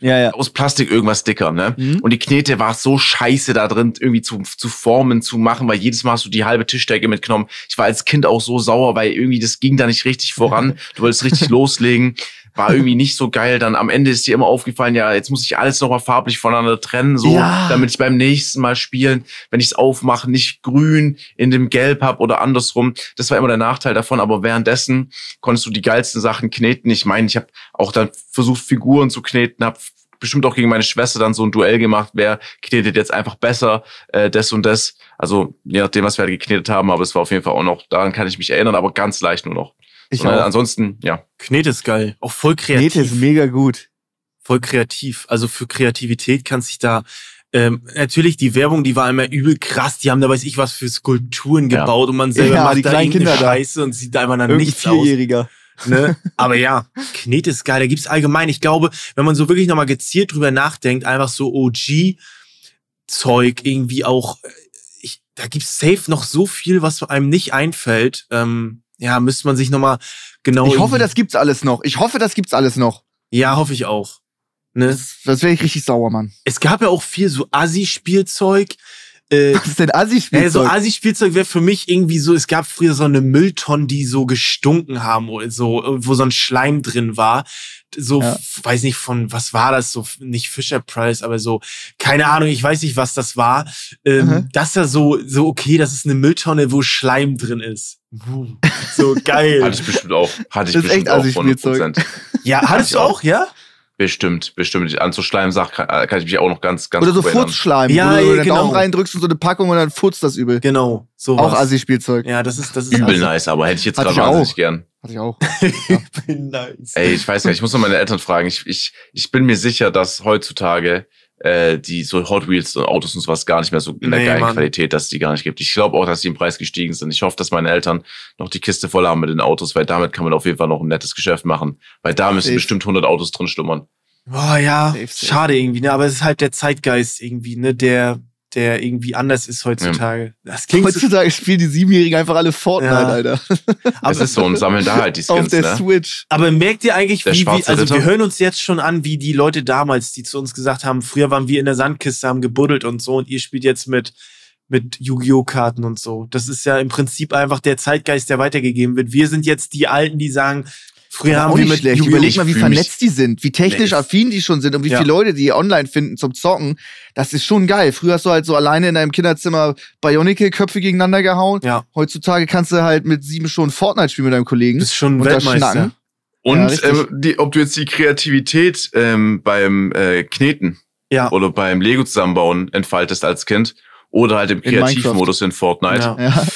Ja, ja. aus Plastik irgendwas dicker, ne? Mhm. Und die Knete war so scheiße da drin, irgendwie zu, zu formen, zu machen, weil jedes Mal hast du die halbe Tischdecke mitgenommen. Ich war als Kind auch so sauer, weil irgendwie das ging da nicht richtig voran. Du wolltest richtig loslegen. War irgendwie nicht so geil. Dann am Ende ist dir immer aufgefallen, ja, jetzt muss ich alles nochmal farblich voneinander trennen, so, Ja. damit ich beim nächsten Mal spielen, wenn ich es aufmache, nicht grün in dem Gelb hab oder andersrum. Das war immer der Nachteil davon. Aber währenddessen konntest du die geilsten Sachen kneten. Ich meine, ich habe auch dann versucht, Figuren zu kneten, habe bestimmt auch gegen meine Schwester dann so ein Duell gemacht, wer knetet jetzt einfach besser, äh, das und das. Also je nachdem, was wir halt geknetet haben, aber es war auf jeden Fall auch noch, daran kann ich mich erinnern, aber ganz leicht nur noch. Ich Sondern auch. Ansonsten, ja. Knete ist geil. Auch voll kreativ. Knete ist mega gut. voll kreativ. Also für Kreativität kann sich da ähm, natürlich die Werbung, die war immer übel krass. Die haben da weiß ich was für Skulpturen Ja. gebaut und man selber Ja, macht die da kleinen Kinder da. Scheiße und sieht da einfach dann Irgendein nichts aus. Vierjähriger. Ne? Aber ja, Knete ist geil. Da gibt's allgemein, ich glaube, wenn man so wirklich nochmal gezielt drüber nachdenkt, einfach so OG-Zeug irgendwie auch, äh, ich, da gibt's safe noch so viel, was einem nicht einfällt. Ähm, ja, müsste man sich nochmal genau. Ich hoffe, das gibt's alles noch. Ich hoffe, das gibt's alles noch. Ja, hoffe ich auch. Ne? Das, das wäre ich richtig sauer, Mann. Es gab ja auch viel so Assi-Spielzeug. Äh, Was ist denn ja, so Assi-Spielzeug? Assi-Spielzeug wäre für mich irgendwie so, es gab früher so eine Mülltonne, die so gestunken haben, oder so, wo so ein Schleim drin war. So, Ja. weiß nicht von, was war das? So, nicht Fisher Price, aber so, keine Ahnung, ich weiß nicht, was das war. Ähm, Mhm. Das ist ja so, so, okay, das ist eine Mülltonne, wo Schleim drin ist. So geil. Hatte ich bestimmt auch. Hatte ich Das ist bestimmt echt auch Assi-Spielzeug. 100%. ja, hattest du auch, ja? Bestimmt, bestimmt. An so Schleimsachen kann, äh, kann ich mich auch noch ganz, ganz Oder so. Furzschleim, Ja, wo du ja, den genau. Daumen reindrückst und so eine Packung und dann furzt das übel. Genau. So Auch Assi-Spielzeug. Ja, das ist, das ist Übel Assi. nice, aber hätte ich jetzt Hatte gerade wahnsinnig gern. Hatte ich auch. Übel nice. Ey, ich weiß gar nicht, ich muss noch meine Eltern fragen. Ich, ich, ich bin mir sicher, dass heutzutage äh, die so Hot Wheels und Autos und sowas gar nicht mehr so in der Nee, geilen Mann. Qualität, dass es die gar nicht gibt. Ich glaube auch, dass die im Preis gestiegen sind. Ich hoffe, dass meine Eltern noch die Kiste voll haben mit den Autos, weil damit kann man auf jeden Fall noch ein nettes Geschäft machen. Weil da müssen Safe. bestimmt 100 Autos drin schlummern. Boah, ja, Safe, safe. schade irgendwie, ne? Aber es ist halt der Zeitgeist irgendwie, ne? Der, der irgendwie anders ist heutzutage. Das klingt so, Heutzutage spielen die Siebenjährigen einfach alle Fortnite, Ja. Alter. Es ist so und sammeln da halt die Auf Skins, der ne? Switch. aber merkt ihr eigentlich, Der wie, wie, also Ritter? wir hören uns jetzt schon an, wie die Leute damals, die zu uns gesagt haben, früher waren wir in der Sandkiste, haben gebuddelt und so und ihr spielt jetzt mit, mit Yu-Gi-Oh! Karten und so. Das ist ja im Prinzip einfach der Zeitgeist, der weitergegeben wird. Wir sind jetzt die Alten, die sagen, früher haben wir mit schlecht. Yu-Gi-Oh! Überleg mal, wie vernetzt die sind, wie technisch Nee. affin die schon sind und wie Ja. viele Leute die online finden zum Zocken. Das ist schon geil. Früher hast du halt so alleine in deinem Kinderzimmer Bionicle-Köpfe gegeneinander gehauen. Ja, Heutzutage kannst du halt mit sieben Stunden Fortnite spielen mit deinem Kollegen. bist schon Und da Weltmeister. schnacken. Und Ja, ähm, die, ob du jetzt die Kreativität ähm, beim äh, Kneten Ja. oder beim Lego zusammenbauen entfaltest als Kind oder halt im In Kreativmodus in Fortnite. Ja. Ja.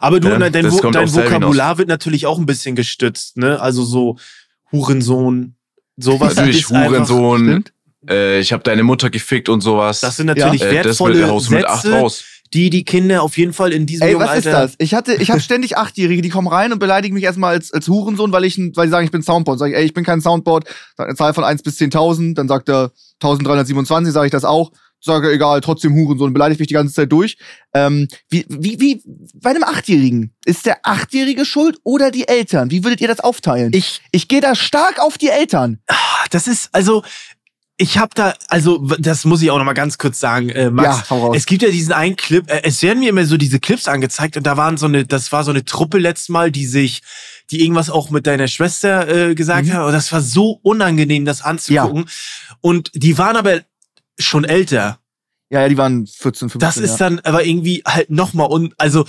Aber du, Ja, ne, dein, das Vo dein Vokabular wird natürlich auch ein bisschen gestützt, ne? Also so Hurensohn, sowas. Natürlich ist Hurensohn, äh, ich habe deine Mutter gefickt und sowas. Das sind natürlich äh, das wertvolle haust du mit acht Sätze, raus. die die Kinder auf jeden Fall in diesem Ey, jungen was ist Alter. das? Ich hatte, ich habe ständig Achtjährige, die kommen rein und beleidigen mich erstmal als, als Hurensohn, weil ich, weil sie sagen, ich bin Soundboard. Sag ich, ey, ich bin kein Soundboard. Sag eine Zahl von 1 bis 10.000. Dann sagt er 1327, sage ich das auch. Sage egal, trotzdem Hurensohn, beleidigt mich die ganze Zeit durch. Ähm, wie, wie, wie, bei einem Achtjährigen, ist der Achtjährige schuld oder die Eltern? Wie würdet ihr das aufteilen? Ich, Ich gehe da stark auf die Eltern. das ist, also, ich habe da, also, das muss ich auch noch mal ganz kurz sagen, äh, Max. Ja. Es gibt ja diesen einen Clip, äh, es werden mir immer so diese Clips angezeigt und da waren so eine, das war so eine Truppe letztes Mal, die sich, die irgendwas auch mit deiner Schwester äh, gesagt Mhm. hat und das war so unangenehm, das anzugucken. Und die waren aber schon älter. Ja, ja, die waren 14, 15. Das ist ja. dann aber irgendwie halt nochmal un, also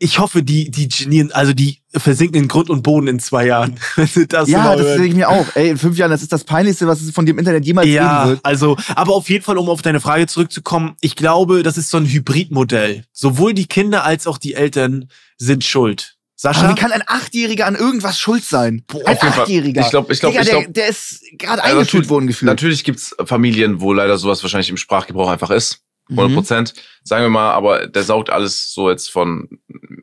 ich hoffe, die, die genieren, also die versinken in Grund und Boden in zwei Jahren. Das Ja, das denke ich mir auch. Ey, in fünf Jahren, das ist das Peinlichste, was es von dem Internet jemals Ja, geben wird. also, aber auf jeden Fall, um auf deine Frage zurückzukommen, ich glaube, das ist so ein Hybridmodell. Sowohl die Kinder als auch die Eltern sind schuld. Sascha? Aber wie kann ein Achtjähriger an irgendwas schuld sein? Boah, ein. Achtjähriger. Ich glaub- ich glaub- Digga, ich der, der ist gerade Ja, eingeschult natürlich- worden gefühlt. Natürlich gibt's Familien, wo leider sowas wahrscheinlich im Sprachgebrauch einfach ist. Mhm. 100 Prozent. Sagen wir mal, aber der saugt alles so jetzt von,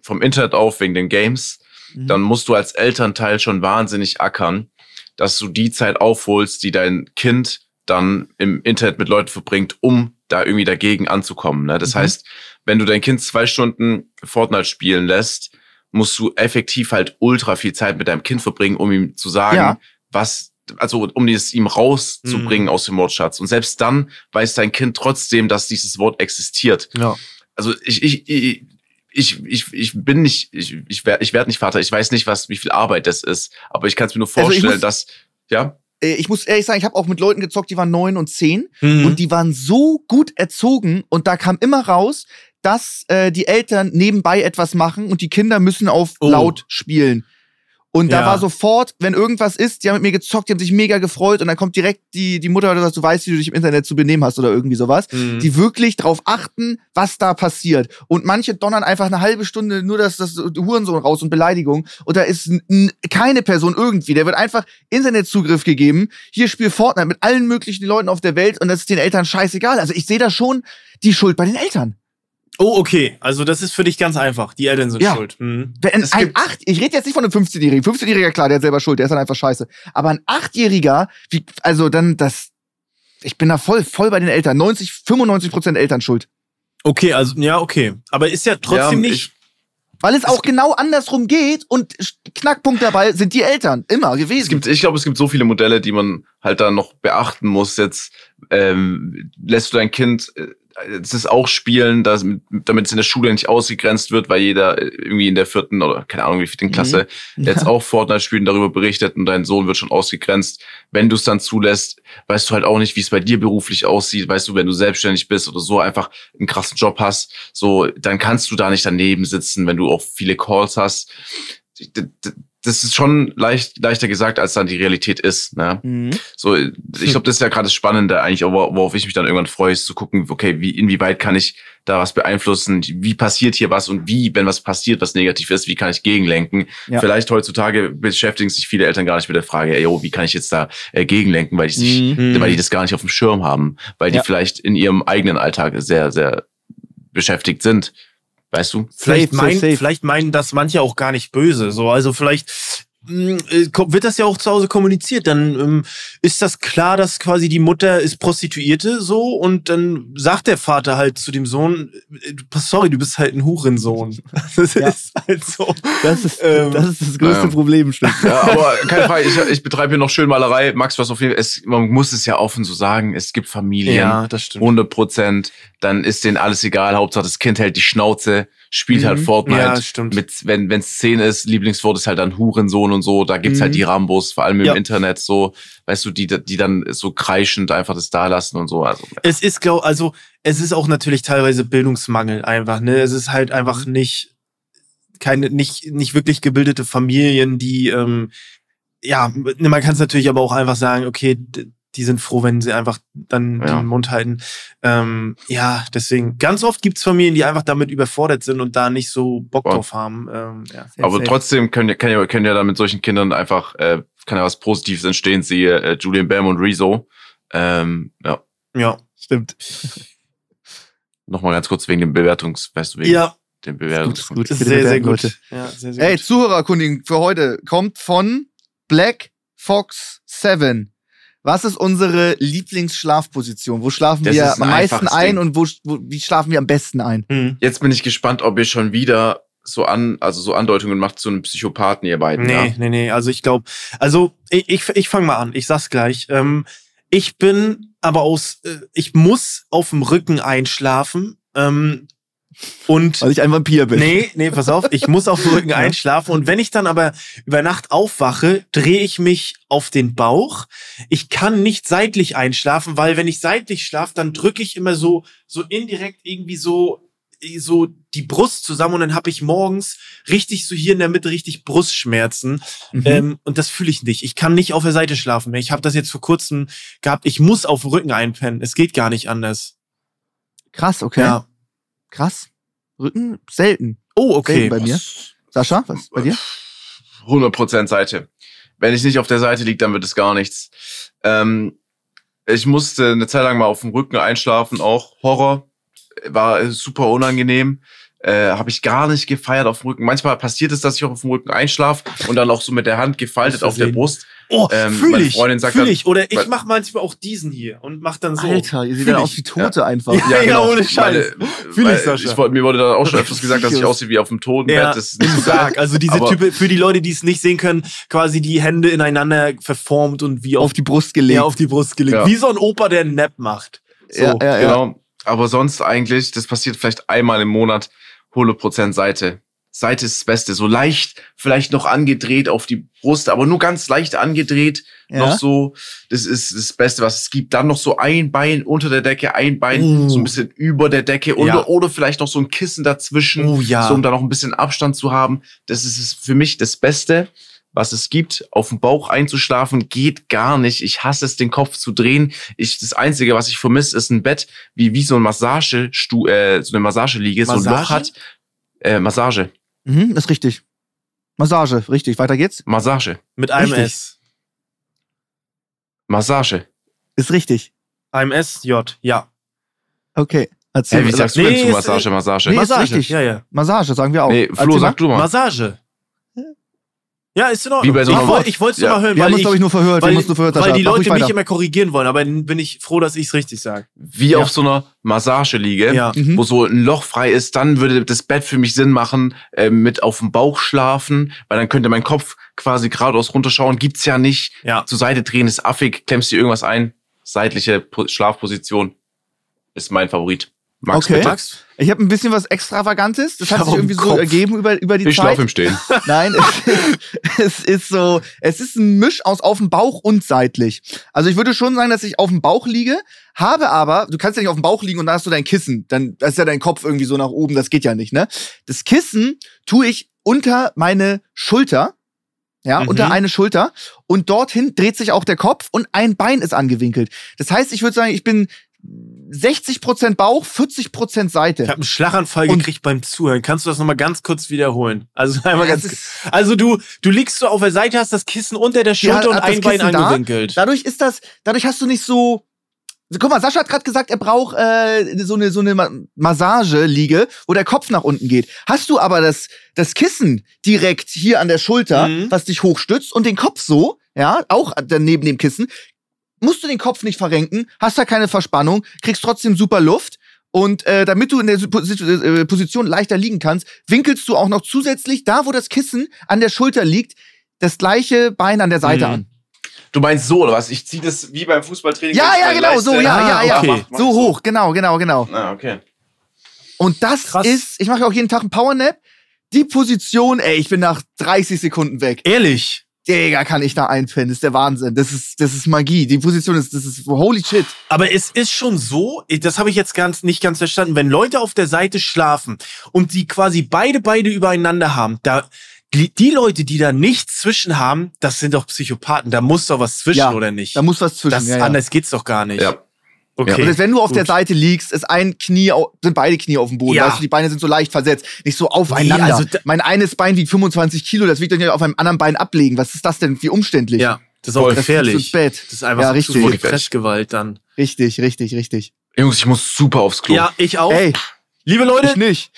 vom Internet auf wegen den Games. Mhm. Dann musst du als Elternteil schon wahnsinnig ackern, dass du die Zeit aufholst, die dein Kind dann im Internet mit Leuten verbringt, um da irgendwie dagegen anzukommen. Ne? Das Mhm. heißt, wenn du dein Kind zwei Stunden Fortnite spielen lässt, musst du effektiv halt ultra viel Zeit mit deinem Kind verbringen, um ihm zu sagen, Ja. was, also um es ihm rauszubringen aus dem Wortschatz. Und selbst dann weiß dein Kind trotzdem, dass dieses Wort existiert. ja. Also ich, ich, ich, ich, ich, ich bin nicht, ich, ich werde ich werd nicht Vater. Ich weiß nicht, was, wie viel Arbeit das ist. Aber ich kann es mir nur Also vorstellen, muss- dass, ja, Äh, ich muss ehrlich sagen, ich habe auch mit Leuten gezockt, die waren neun und zehn Mhm. und die waren so gut erzogen und da kam immer raus, dass äh, die Eltern nebenbei etwas machen und die Kinder müssen auf Oh. laut spielen. Und da Ja. war sofort, wenn irgendwas ist, die haben mit mir gezockt, die haben sich mega gefreut und dann kommt direkt die, die Mutter und sagt, du weißt, wie du dich im Internet zu benehmen hast oder irgendwie sowas. Mhm. Die wirklich drauf achten, was da passiert. Und manche donnern einfach eine halbe Stunde nur das, das Hurensohn raus und Beleidigung. Und da ist keine Person irgendwie. Der wird einfach Internetzugriff gegeben. Hier spielt Fortnite mit allen möglichen Leuten auf der Welt und das ist den Eltern scheißegal. Also ich sehe da schon die Schuld bei den Eltern. Oh, okay. Also das ist für dich ganz einfach. Die Eltern sind Ja. schuld. Mhm. Wenn ein acht, ich rede jetzt nicht von einem 15-Jährigen. 15-Jähriger, klar, der hat selber Schuld, der ist dann einfach scheiße. Aber ein Achtjähriger, wie, also dann das, ich bin da voll, voll bei den Eltern. 90, 95 Prozent Eltern schuld. Okay, also, ja, okay. Aber ist ja trotzdem ja, nicht. Weil es auch genau andersrum geht und Knackpunkt dabei sind die Eltern. Immer gewesen. Es gibt, ich glaube, es gibt so viele Modelle, die man halt da noch beachten muss. Jetzt ähm, lässt du dein Kind äh, es ist auch Spielen, dass, damit es in der Schule nicht ausgegrenzt wird, weil jeder äh, irgendwie in der vierten oder keine Ahnung wie vierten Klasse jetzt auch Fortnite spielt und darüber berichtet und dein Sohn wird schon ausgegrenzt. Wenn du es dann zulässt, weißt du halt auch nicht, wie es bei dir beruflich aussieht. Weißt du, wenn du selbstständig bist oder so einfach einen krassen Job hast, so dann kannst du da nicht daneben sitzen, wenn du auch viele Calls hast. Das ist schon leicht, leichter gesagt, als dann die Realität ist. Ne? Mhm. So, ich glaube, das ist ja gerade das Spannende eigentlich, wor- worauf ich mich dann irgendwann freue, ist zu gucken, okay, wie, inwieweit kann ich da was beeinflussen? Wie passiert hier was und wie, wenn was passiert, was negativ ist, wie kann ich gegenlenken? Ja. Vielleicht heutzutage beschäftigen sich viele Eltern gar nicht mit der Frage, ey, oh, wie kann ich jetzt da äh, gegenlenken, weil die sich, Mhm. weil die das gar nicht auf dem Schirm haben, weil die Ja. vielleicht in ihrem eigenen Alltag sehr, sehr beschäftigt sind. Weißt du? Vielleicht, Safe, safe, meinen, safe. vielleicht meinen das manche auch gar nicht böse. So, also vielleicht mh, äh, wird das ja auch zu Hause kommuniziert. Dann ähm, ist das klar, dass quasi die Mutter ist Prostituierte so und dann sagt der Vater halt zu dem Sohn, äh, du- sorry, du bist halt ein Hurensohn. Das Ja. ist halt so. Das ist, Ähm, das ist das größte naja. Problem, stimmt. Ja, aber keine Frage, ich, ich betreibe hier noch schön Malerei. Max, was auf jeden Fall, es, man muss es ja offen so sagen, es gibt Familien, das stimmt. 100 Prozent, dann ist denen alles egal. Hauptsache das Kind hält die Schnauze, spielt Mhm. halt Fortnite. Ja, stimmt. Mit, wenn es Szene ist, Lieblingswort ist halt dann Hurensohn und so. Da gibt's Mhm. halt die Rambos, vor allem im Ja. Internet so, weißt du, die, die dann so kreischend einfach das da lassen und so. Also, Es ist, glaub, also es ist auch natürlich teilweise Bildungsmangel einfach. Ne, es ist halt einfach nicht keine nicht nicht wirklich gebildete Familien, die ähm, ja, ne, man kann es natürlich aber auch einfach sagen, okay, die sind froh, wenn sie einfach dann Ja. den Mund halten. Ähm, ja, deswegen ganz oft gibt's Familien, die einfach damit überfordert sind und da nicht so Bock Voll. drauf haben. Ähm, ja. Aber trotzdem können, ja- können, ja, können ja da mit solchen Kindern einfach, äh, kann ja was Positives entstehen, siehe äh, Julian Bam und Rezo. Ähm, ja, ja, Stimmt. nochmal ganz kurz wegen dem Bewertungs, weißt du, wegen ja, dem Gut, Bewertungs. ist gut. sehr, sehr gut. Ja, sehr, sehr Ey, gut. Zuhörerkundigen für heute kommt von Black Fox 7. Was ist unsere Lieblingsschlafposition? Wo schlafen Das wir ein am meisten ein Ding. und wo, wo, wie schlafen wir am besten ein? Hm. Jetzt bin ich gespannt, ob ihr schon wieder so an, also so Andeutungen macht zu einem Psychopathen, ihr beiden. Nee, Ja? nee, nee. Also ich glaube, also ich, ich, ich fange mal an. Ich sag's gleich. Ähm, ich bin aber aus, äh, ich muss auf dem Rücken einschlafen. Ähm, und Weil ich ein Vampir bin. nee, nee, pass auf, ich muss auf dem Rücken einschlafen. Und wenn ich dann aber über Nacht aufwache, drehe ich mich auf den Bauch. Ich kann nicht seitlich einschlafen, weil wenn ich seitlich schlafe, dann drücke ich immer so, so indirekt irgendwie so so die Brust zusammen und dann habe ich morgens richtig so hier in der Mitte richtig Brustschmerzen Mhm. ähm, und das fühle ich nicht. Ich kann nicht auf der Seite schlafen mehr. Ich habe das jetzt vor kurzem gehabt. Ich muss auf dem Rücken einpennen. Es geht gar nicht anders. Krass, okay. Ja. Krass. Rücken selten. Oh, Selten bei mir. Sascha, was bei dir? 100% Seite. Wenn ich nicht auf der Seite liege, dann wird es gar nichts. Ähm, ich musste eine Zeit lang mal auf dem Rücken einschlafen, auch Horror. War super unangenehm. Äh, Habe ich gar nicht gefeiert auf dem Rücken. Manchmal passiert es, dass ich auch auf dem Rücken einschlafe und dann auch so mit der Hand gefaltet auf der. Brust. Oh, Ähm, fühle ich. Freundin sagt Fühle dann- ich. Oder ich weil- mache manchmal auch diesen hier und mach dann so. Alter, ihr seht Fühl ja ich. aus wie Tote einfach. Ja, ja, ohne Scheiß. Meine, Fühl ich, Sascha. Ich, wollte- mir wurde dann auch schon öfters gesagt, dass ich aussehe wie auf dem Totenbett. Ja, Das ist nicht so stark. geil. Also diese Aber- Type, für die Leute, die es nicht sehen können, quasi die Hände ineinander verformt und wie auf, Auf die Brust gelegt. ja, auf die Brust gelegt. Ja. Wie so ein Opa, der einen Nap macht. So. ja, ja, ja. Genau. Aber sonst eigentlich, das passiert vielleicht einmal im Monat, 100% Seite. Seite ist das Beste. So leicht, vielleicht noch angedreht auf die Brust, aber nur ganz leicht angedreht. Ja. Noch so, das ist das Beste, was es gibt. Dann noch so ein Bein unter der Decke, ein Bein Uh. so ein bisschen über der Decke oder, Ja. oder vielleicht noch so ein Kissen dazwischen, Oh ja. so um da noch ein bisschen Abstand zu haben. Das ist für mich das Beste, was es gibt. Auf dem Bauch einzuschlafen geht gar nicht. Ich hasse es, den Kopf zu drehen. Ich, das Einzige, was ich vermisse, ist ein Bett, wie, wie so ein Massagestu äh, so eine Massageliege, so ein Loch Massage? hat. Äh, Massage. Mhm, ist richtig. Massage, richtig. Weiter geht's. Massage. Mit einem Richtig. S. Massage. Ist richtig. Einem S, J, ja. Okay. Erzähl Hey, wie mal. sagst du Nee, denn zu ist- Massage, Massage? Nee, ist Massage. richtig. Ja, ja. Massage, sagen wir auch. Nee, Erzähl Flo, mal. sag du mal. Massage. Ja, ist in Ordnung. Wie bei so einer ich wollte es Ja, nur mal hören, wir haben weil uns, ich, glaube ich, nur verhört. weil, haben nur verhört, weil die Leute mich immer korrigieren wollen, aber dann bin ich froh, dass ich es richtig sage. Wie Ja. auf so einer Massageliege. Ja. Mhm. wo so ein Loch frei ist, dann würde das Bett für mich Sinn machen, äh, mit auf dem Bauch schlafen, weil dann könnte mein Kopf quasi geradeaus runterschauen. Gibt's ja nicht. Ja. Zur Seite drehen ist affig, klemmst dir irgendwas ein. Seitliche Po- Schlafposition ist mein Favorit. Max, Okay. bitte. Max? Ich habe ein bisschen was Extravagantes. Das hat sich Warum irgendwie so Kopf? ergeben über, über die Ich Zeit. schlafe im Stehen. Nein, es, es ist so, es ist ein Misch aus auf dem Bauch und seitlich. Also ich würde schon sagen, dass ich auf dem Bauch liege, habe aber, du kannst ja nicht auf dem Bauch liegen und dann hast du dein Kissen, dann das ist ja dein Kopf irgendwie so nach oben, das geht ja nicht, ne? Das Kissen tue ich unter meine Schulter, ja, Mhm. unter eine Schulter und dorthin dreht sich auch der Kopf und ein Bein ist angewinkelt. Das heißt, ich würde sagen, ich bin 60% Bauch, 40% Seite. Ich habe einen Schlaganfall Und- gekriegt beim Zuhören. Kannst du das nochmal ganz kurz wiederholen? Also einmal Ja, ganz Also du, du liegst so auf der Seite, hast das Kissen unter der Schulter hat und ein Bein da. angewinkelt. Dadurch ist das, dadurch hast du nicht so. Guck mal, Sascha hat gerade gesagt, er braucht äh, so eine so eine Ma Massageliege, wo der Kopf nach unten geht. Hast du aber das das Kissen direkt hier an der Schulter, Mhm. was dich hochstützt und den Kopf so, ja, auch daneben dem Kissen, musst du den Kopf nicht verrenken, hast da keine Verspannung, kriegst trotzdem super Luft. Und äh, damit du in der äh, Position leichter liegen kannst, winkelst du auch noch zusätzlich da, wo das Kissen an der Schulter liegt, das gleiche Bein an der Seite Mhm. an. Du meinst so, oder was? Ich zieh das wie beim Fußballtraining. Ja, ja, genau, Leiste- so, ja, Ah, ja, ja. okay. So hoch, genau, genau, genau. Ah, okay. Und das Krass. ist, ich mache ja auch jeden Tag einen Powernap. Die Position, ey, ich bin nach 30 Sekunden weg. Ehrlich. Digga, kann ich da einpennen. Das ist der Wahnsinn. Das ist, das ist Magie. Die Position ist, das ist holy shit. Aber es ist schon so, das habe ich jetzt ganz nicht ganz verstanden, wenn Leute auf der Seite schlafen und die quasi beide beide übereinander haben, da die die Leute, die da nichts zwischen haben, das sind doch Psychopathen. Da muss doch was zwischen Ja, oder nicht? Da muss was zwischen. das ja, ja. anders geht's doch gar nicht. Ja. Okay. Und wenn du auf gut. der Seite liegst, ist ein Knie, sind beide Knie auf dem Boden. Ja. Weißt du, die Beine sind so leicht versetzt. Nicht so aufeinander. Nee, also mein eines Bein wiegt 25 Kilo, das wiegt doch nicht auf einem anderen Bein ablegen. Was ist das denn? Wie umständlich. ja, das ist auch. Das gefährlich. ins Bett. Das ist einfach Ja, so richtig. zu viel. Fressgewalt dann. Richtig, richtig, richtig. Jungs, ich muss super aufs Klo. Ja, ich auch. Ey, Liebe ich Leute, nicht.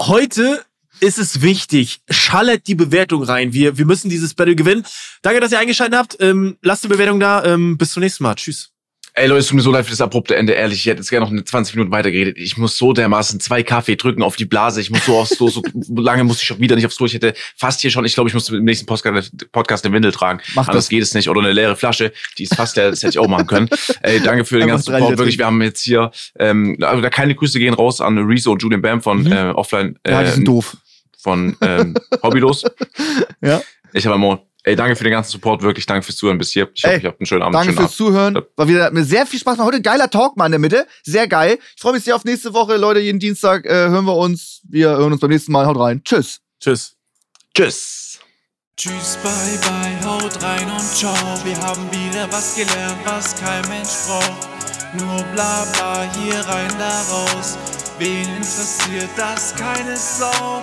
heute ist es wichtig. Schallet die Bewertung rein. Wir, wir müssen dieses Battle gewinnen. Danke, dass ihr eingeschaltet habt. Ähm, lasst eine Bewertung da. Ähm, bis zum nächsten Mal. Tschüss. Ey Leute, es tut mir so leid für das abrupte Ende, ehrlich. Ich hätte jetzt gerne noch eine 20 Minuten weitergeredet. Ich muss so dermaßen zwei Kaffee drücken auf die Blase. Ich muss so aufs Klo. So lange muss ich schon wieder nicht aufs Klo. Ich hätte fast hier schon, ich glaube, ich muss im nächsten Podcast, Podcast eine Windel tragen. Mach Anders das. geht es nicht. Oder eine leere Flasche. Die ist fast leer. Das hätte ich auch machen können. Ey, danke für den ganzen Support. Wirklich, wir haben jetzt hier, ähm, also da keine Grüße gehen raus an Rezo und Julian Bam von Mhm. äh, Offline. Äh, Ja, die sind doof. von ähm, Hobbylos. Ja. Ich habe immer, ey, danke für den ganzen Support, wirklich, danke fürs Zuhören bis hier. Ich hoffe, ihr habt einen schönen Abend. Danke schönen fürs Zuhören. Ja. War wieder mir sehr viel Spaß gemacht. Heute ein geiler Talk mal in der Mitte. Sehr geil. Ich freue mich sehr auf nächste Woche, Leute. Jeden Dienstag äh, hören wir uns. Wir hören uns beim nächsten Mal. Haut rein. Tschüss. Tschüss. Abend. Tschüss. Tschüss, bye bye, haut rein und ciao. Wir haben wieder was gelernt, was kein Mensch braucht. Nur bla bla, hier rein, da raus. Wen interessiert das? Keine Sau.